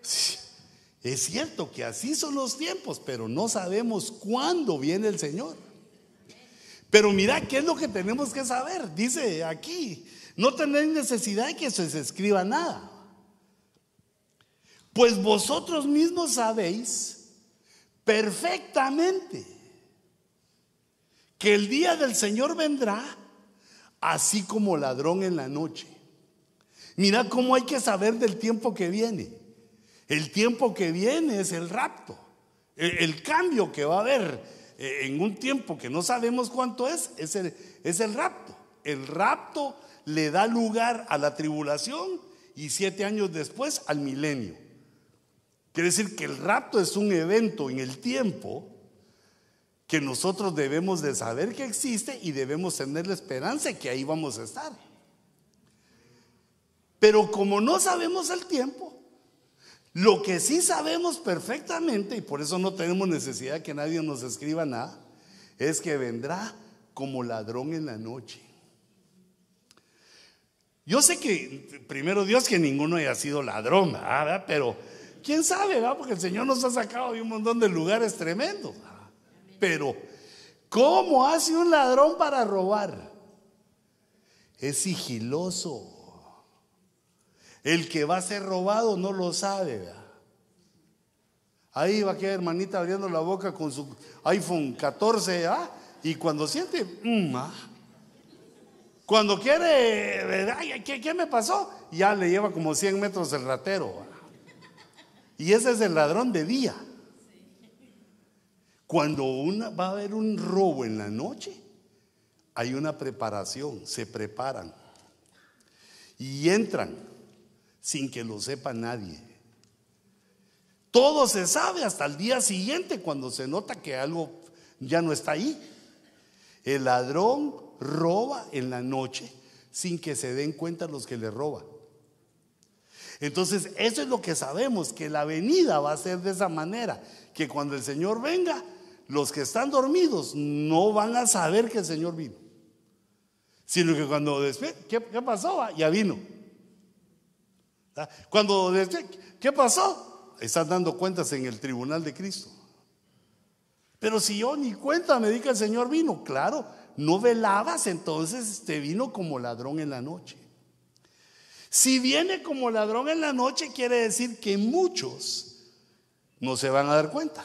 es cierto que así son los tiempos, pero no sabemos cuándo viene el Señor. Pero mira, ¿qué es lo que tenemos que saber? Dice aquí, no tenéis necesidad de que se escriba nada. Pues vosotros mismos sabéis perfectamente que el día del Señor vendrá así como ladrón en la noche. Mira cómo hay que saber del tiempo que viene. El tiempo que viene es el rapto, el, cambio que va a haber en un tiempo que no sabemos cuánto es, es el, es el rapto. El rapto le da lugar a la tribulación y siete años después al milenio. Quiere decir que el rapto es un evento en el tiempo que nosotros debemos de saber que existe y debemos tener la esperanza de que ahí vamos a estar. Pero como no sabemos el tiempo, lo que sí sabemos perfectamente, y por eso no tenemos necesidad que nadie nos escriba nada, es que vendrá como ladrón en la noche. Yo sé que, primero Dios, que ninguno haya sido ladrón, ¿verdad? pero quién sabe, ¿verdad? porque el Señor nos ha sacado de un montón de lugares tremendos. Pero, ¿cómo hace un ladrón para robar? Es sigiloso. El que va a ser robado no lo sabe. Ahí va a quedar hermanita abriendo la boca con su iPhone 14, ¿ah? Y cuando siente, mm, ah. cuando quiere, ay, ¿qué, me pasó? Ya le lleva como 100 metros el ratero. Y ese es el ladrón de día. Cuando una, va a haber un robo en la noche, hay una preparación, se preparan y entran sin que lo sepa nadie. Todo se sabe hasta el día siguiente cuando se nota que algo ya no está ahí. El ladrón roba en la noche sin que se den cuenta los que le roban. Entonces, eso es lo que sabemos, que la venida va a ser de esa manera, que cuando el Señor venga, los que están dormidos no van a saber que el Señor vino, sino que cuando después, ¿qué, qué pasó? Ya vino. ¿Ah? Cuando, ¿qué pasó? Están dando cuentas en el tribunal de Cristo. Pero si yo ni cuenta me di que el Señor vino, claro, no velabas, entonces te vino como ladrón en la noche. Si viene como ladrón en la noche, quiere decir que muchos no se van a dar cuenta.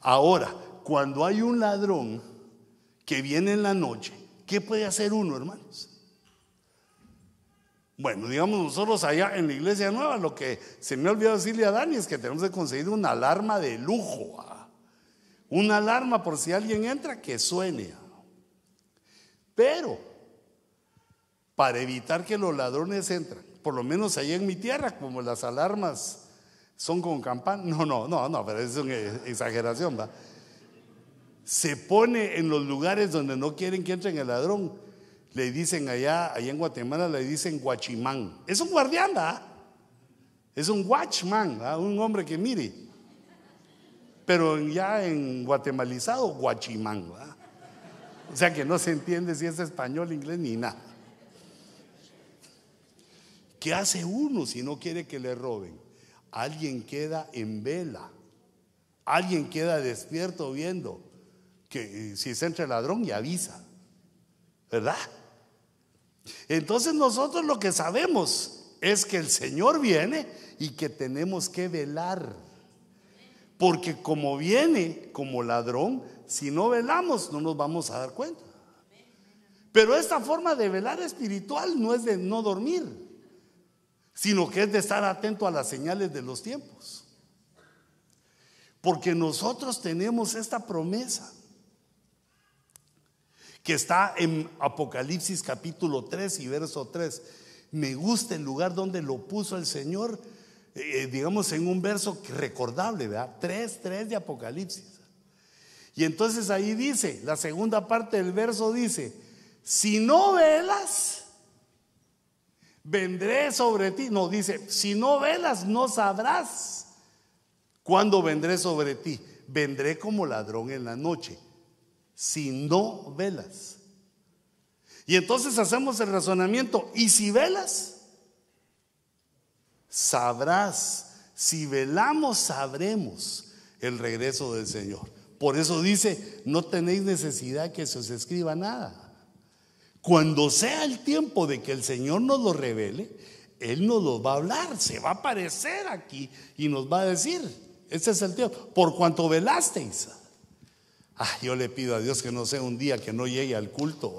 Ahora, cuando hay un ladrón que viene en la noche, ¿qué puede hacer uno, hermanos? Bueno, digamos nosotros allá en la iglesia nueva, lo que se me ha olvidado decirle a Dani es que tenemos que conseguir una alarma de lujo. Ah. Una alarma por si alguien entra que suene. Ah. Pero, para evitar que los ladrones entren, por lo menos allá en mi tierra, como las alarmas son con campana, no, no, no, no, pero es una exageración, ¿va? Se pone en los lugares donde no quieren que entren el ladrón le dicen allá, allá en Guatemala le dicen guachimán. Es un guardián, ¿verdad? Es un watchman, un hombre que mire. Pero ya en guatemalizado, guachimán, ¿verdad? O sea que no se entiende si es español, inglés ni nada. ¿Qué hace uno si no quiere que le roben? Alguien queda en vela. Alguien queda despierto viendo que si se entra el ladrón y avisa. ¿Verdad? Entonces nosotros lo que sabemos es que el Señor viene y que tenemos que velar. Porque como viene como ladrón, si no velamos no nos vamos a dar cuenta. Pero esta forma de velar espiritual no es de no dormir, sino que es de estar atento a las señales de los tiempos. Porque nosotros tenemos esta promesa que está en Apocalipsis capítulo 3 y verso 3. Me gusta el lugar donde lo puso el Señor, eh, digamos en un verso recordable, ¿verdad? 3, 3 de Apocalipsis. Y entonces ahí dice, la segunda parte del verso dice, si no velas, vendré sobre ti. No, dice, si no velas, no sabrás cuándo vendré sobre ti. Vendré como ladrón en la noche, si no velas. Y entonces hacemos el razonamiento, ¿y si velas? Sabrás, si velamos, sabremos el regreso del Señor. Por eso dice, no tenéis necesidad que se os escriba nada. Cuando sea el tiempo de que el Señor nos lo revele, Él nos lo va a hablar, se va a aparecer aquí y nos va a decir, ese es el tiempo, por cuanto velasteis. Ah, yo le pido a Dios que no sea un día que no llegue al culto,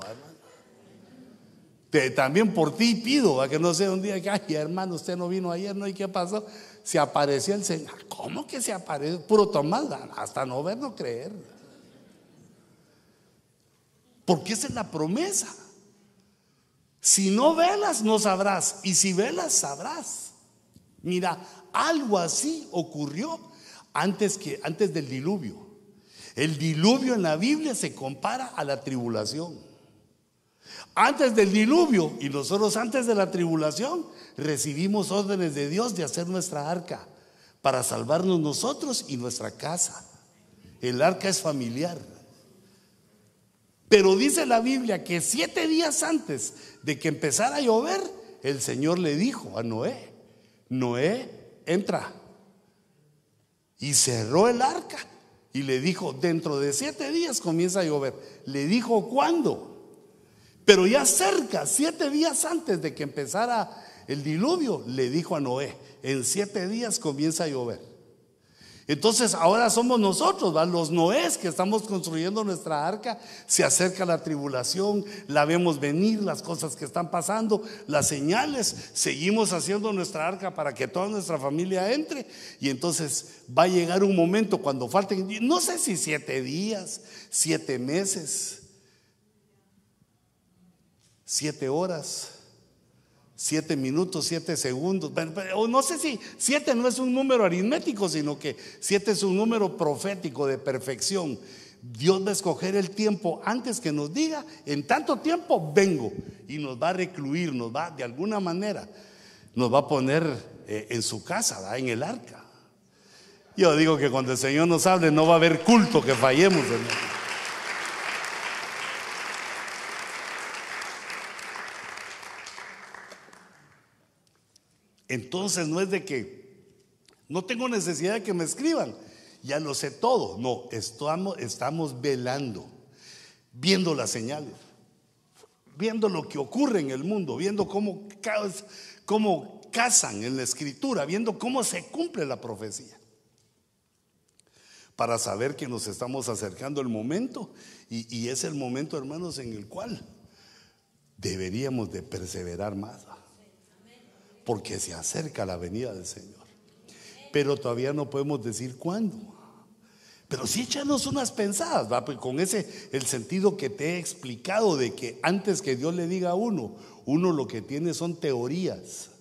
también por ti pido a que no sea un día que, ay hermano, usted no vino ayer, ¿no? ¿Y qué pasó? Se apareció el Señor. ¿Cómo que se apareció? Puro Tomás, hasta no ver, no creer. Porque esa es la promesa. Si no velas, no sabrás. Y si velas, sabrás. Mira, algo así ocurrió antes, que, antes del diluvio. El diluvio en la Biblia se compara a la tribulación. Antes del diluvio y nosotros antes de la tribulación recibimos órdenes de Dios de hacer nuestra arca para salvarnos nosotros y nuestra casa. El arca es familiar. Pero dice la Biblia que siete días antes de que empezara a llover, el Señor le dijo a Noé, Noé, entra. Y cerró el arca y le dijo, dentro de siete días comienza a llover. Le dijo, ¿cuándo? Pero ya cerca, siete días antes de que empezara el diluvio, le dijo a Noé, en siete días comienza a llover. Entonces ahora somos nosotros, los Noés que estamos construyendo nuestra arca, se acerca la tribulación, la vemos venir, las cosas que están pasando, las señales, seguimos haciendo nuestra arca para que toda nuestra familia entre. Y entonces va a llegar un momento cuando falten, no sé si siete días, siete meses, siete horas siete minutos, siete segundos. O no sé si siete no es un número aritmético, sino que siete es un número profético de perfección. Dios va a escoger el tiempo antes que nos diga, en tanto tiempo vengo y nos va a recluir, nos va de alguna manera, nos va a poner eh, en su casa, en el arca. Yo digo que cuando el Señor nos hable no va a haber culto que fallemos. Hermano. Entonces no es de que no tengo necesidad de que me escriban, ya lo sé todo. No, estamos, velando, viendo las señales, viendo lo que ocurre en el mundo, viendo cómo, cómo casan en la escritura, viendo cómo se cumple la profecía. Para saber que nos estamos acercando el momento y, y es el momento, hermanos, en el cual deberíamos de perseverar más porque se acerca la venida del Señor. Pero todavía no podemos decir cuándo. Pero sí échanos unas pensadas, ¿va? Pues con ese, el sentido que te he explicado de que antes que Dios le diga a uno, uno lo que tiene son teorías.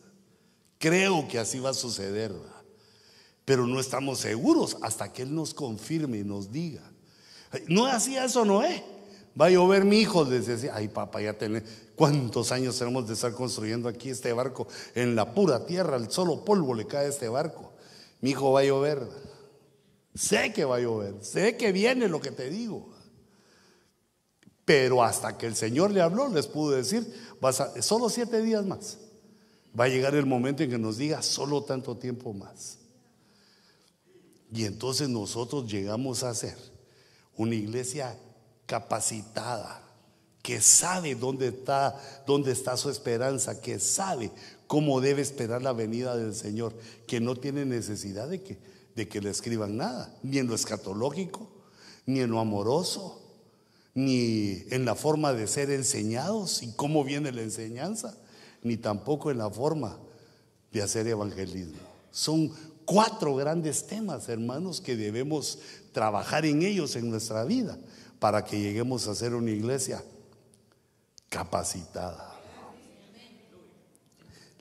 Creo que así va a suceder, pero no estamos seguros hasta que Él nos confirme y nos diga. No hacía eso Noé. Va a llover mi hijo, les decía, ay papá, ya tenés, ¿cuántos años tenemos de estar construyendo aquí este barco en la pura tierra? El solo polvo le cae este barco. Mi hijo va a llover. Sé que va a llover, sé que viene lo que te digo. Pero hasta que el Señor le habló, les pudo decir, vas a, solo siete días más. Va a llegar el momento en que nos diga, solo tanto tiempo más. Y entonces nosotros llegamos a ser una iglesia capacitada, que sabe dónde está, dónde está su esperanza, que sabe cómo debe esperar la venida del Señor, que no tiene necesidad de que, de que le escriban nada, ni en lo escatológico, ni en lo amoroso, ni en la forma de ser enseñados y cómo viene la enseñanza, ni tampoco en la forma de hacer evangelismo. Son cuatro grandes temas, hermanos, que debemos trabajar en ellos en nuestra vida para que lleguemos a ser una iglesia capacitada,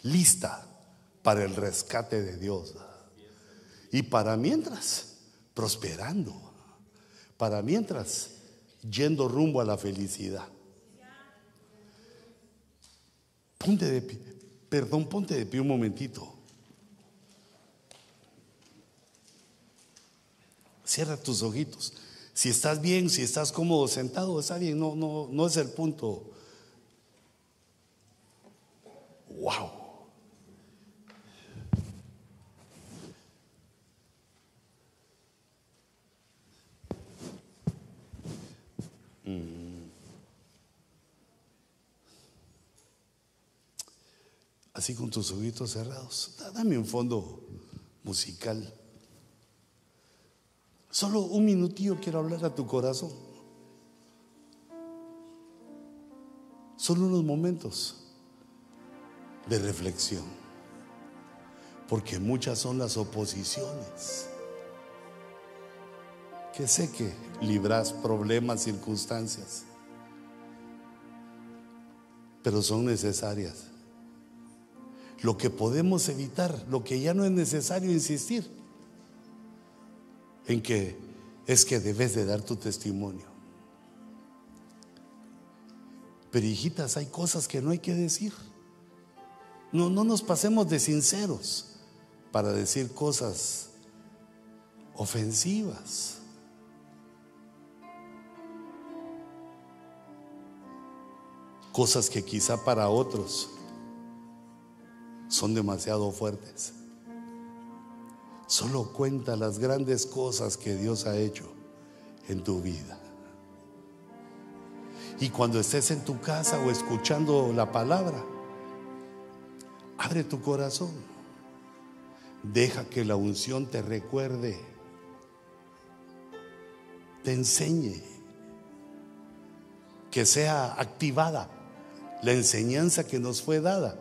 lista para el rescate de Dios. Y para mientras, prosperando. Para mientras, yendo rumbo a la felicidad. Ponte de pie, perdón, ponte de pie un momentito. Cierra tus ojitos. Si estás bien, si estás cómodo sentado, está bien, no, no, no es el punto. Wow. Así con tus ojitos cerrados. Dame un fondo musical. Solo un minutillo quiero hablar a tu corazón. Solo unos momentos de reflexión. Porque muchas son las oposiciones. Que sé que libras problemas, circunstancias. Pero son necesarias. Lo que podemos evitar, lo que ya no es necesario insistir en que es que debes de dar tu testimonio. Pero hijitas, hay cosas que no hay que decir. No, no nos pasemos de sinceros para decir cosas ofensivas. Cosas que quizá para otros son demasiado fuertes. Solo cuenta las grandes cosas que Dios ha hecho en tu vida. Y cuando estés en tu casa o escuchando la palabra, abre tu corazón. Deja que la unción te recuerde, te enseñe, que sea activada la enseñanza que nos fue dada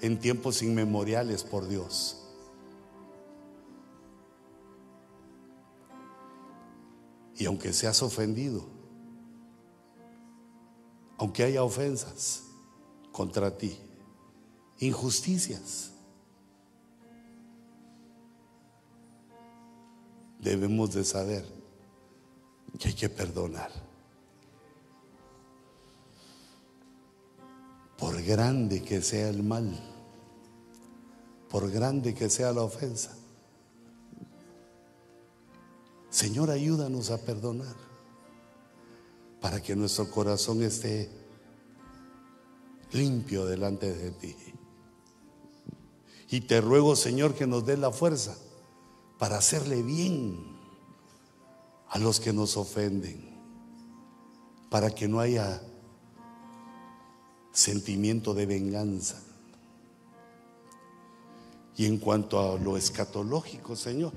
en tiempos inmemoriales por Dios. Y aunque seas ofendido, aunque haya ofensas contra ti, injusticias, debemos de saber que hay que perdonar. Por grande que sea el mal, por grande que sea la ofensa, Señor, ayúdanos a perdonar para que nuestro corazón esté limpio delante de ti. Y te ruego, Señor, que nos dé la fuerza para hacerle bien a los que nos ofenden, para que no haya sentimiento de venganza. Y en cuanto a lo escatológico, Señor,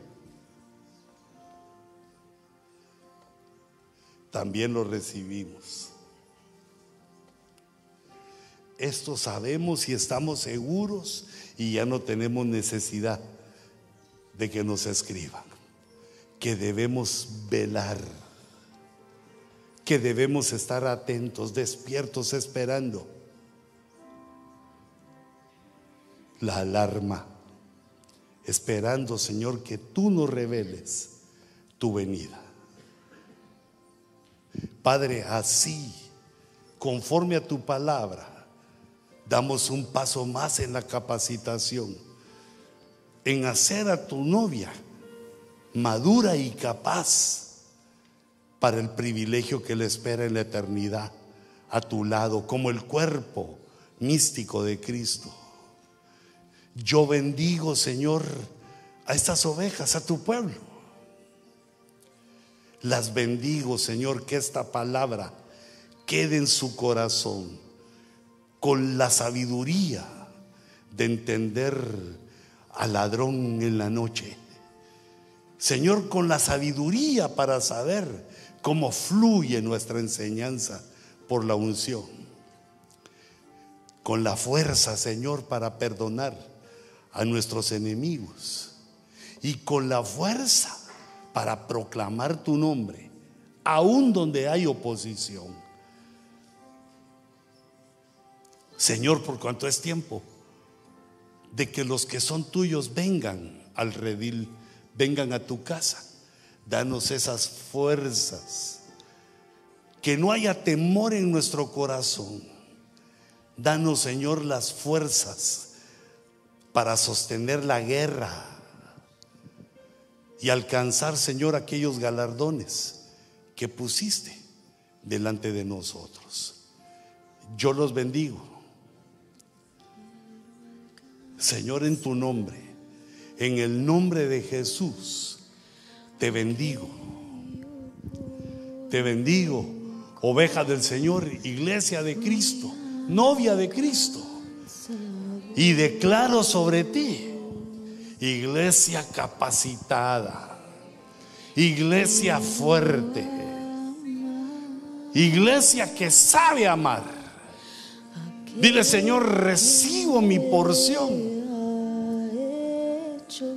también lo recibimos. Esto sabemos y estamos seguros y ya no tenemos necesidad de que nos escriban, que debemos velar, que debemos estar atentos, despiertos, esperando. La alarma, esperando, Señor, que tú nos reveles tu venida. Padre, así, conforme a tu palabra, damos un paso más en la capacitación, en hacer a tu novia madura y capaz para el privilegio que le espera en la eternidad a tu lado, como el cuerpo místico de Cristo. Yo bendigo, Señor, a estas ovejas, a tu pueblo las bendigo, Señor, que esta palabra quede en su corazón con la sabiduría de entender al ladrón en la noche. Señor, con la sabiduría para saber cómo fluye nuestra enseñanza por la unción. Con la fuerza, Señor, para perdonar a nuestros enemigos. Y con la fuerza para proclamar tu nombre, aún donde hay oposición. Señor, por cuanto es tiempo de que los que son tuyos vengan al redil, vengan a tu casa. Danos esas fuerzas. Que no haya temor en nuestro corazón. Danos, Señor, las fuerzas para sostener la guerra y alcanzar, Señor, aquellos galardones que pusiste delante de nosotros. Yo los bendigo. Señor, en tu nombre, en el nombre de Jesús, te bendigo. Te bendigo, oveja del Señor, iglesia de Cristo, novia de Cristo. Y declaro sobre ti, iglesia capacitada, iglesia fuerte, iglesia que sabe amar. Dile, Señor, recibo mi porción.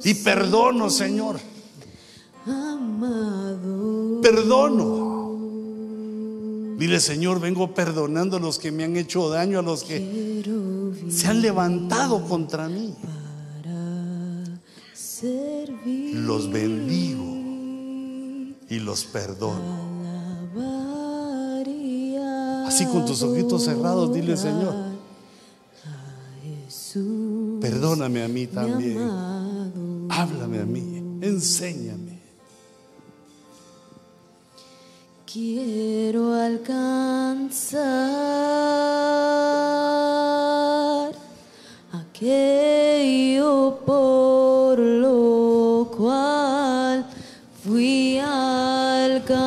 Y perdono, Señor. Perdono. Dile, Señor, vengo perdonando a los que me han hecho daño, a los que se han levantado contra mí. Los bendigo y los perdono. Así con tus ojitos cerrados, dile Señor, perdóname a mí también, háblame a mí, enséñame. Quiero alcanzar aquello por lo cual fui alcanzado.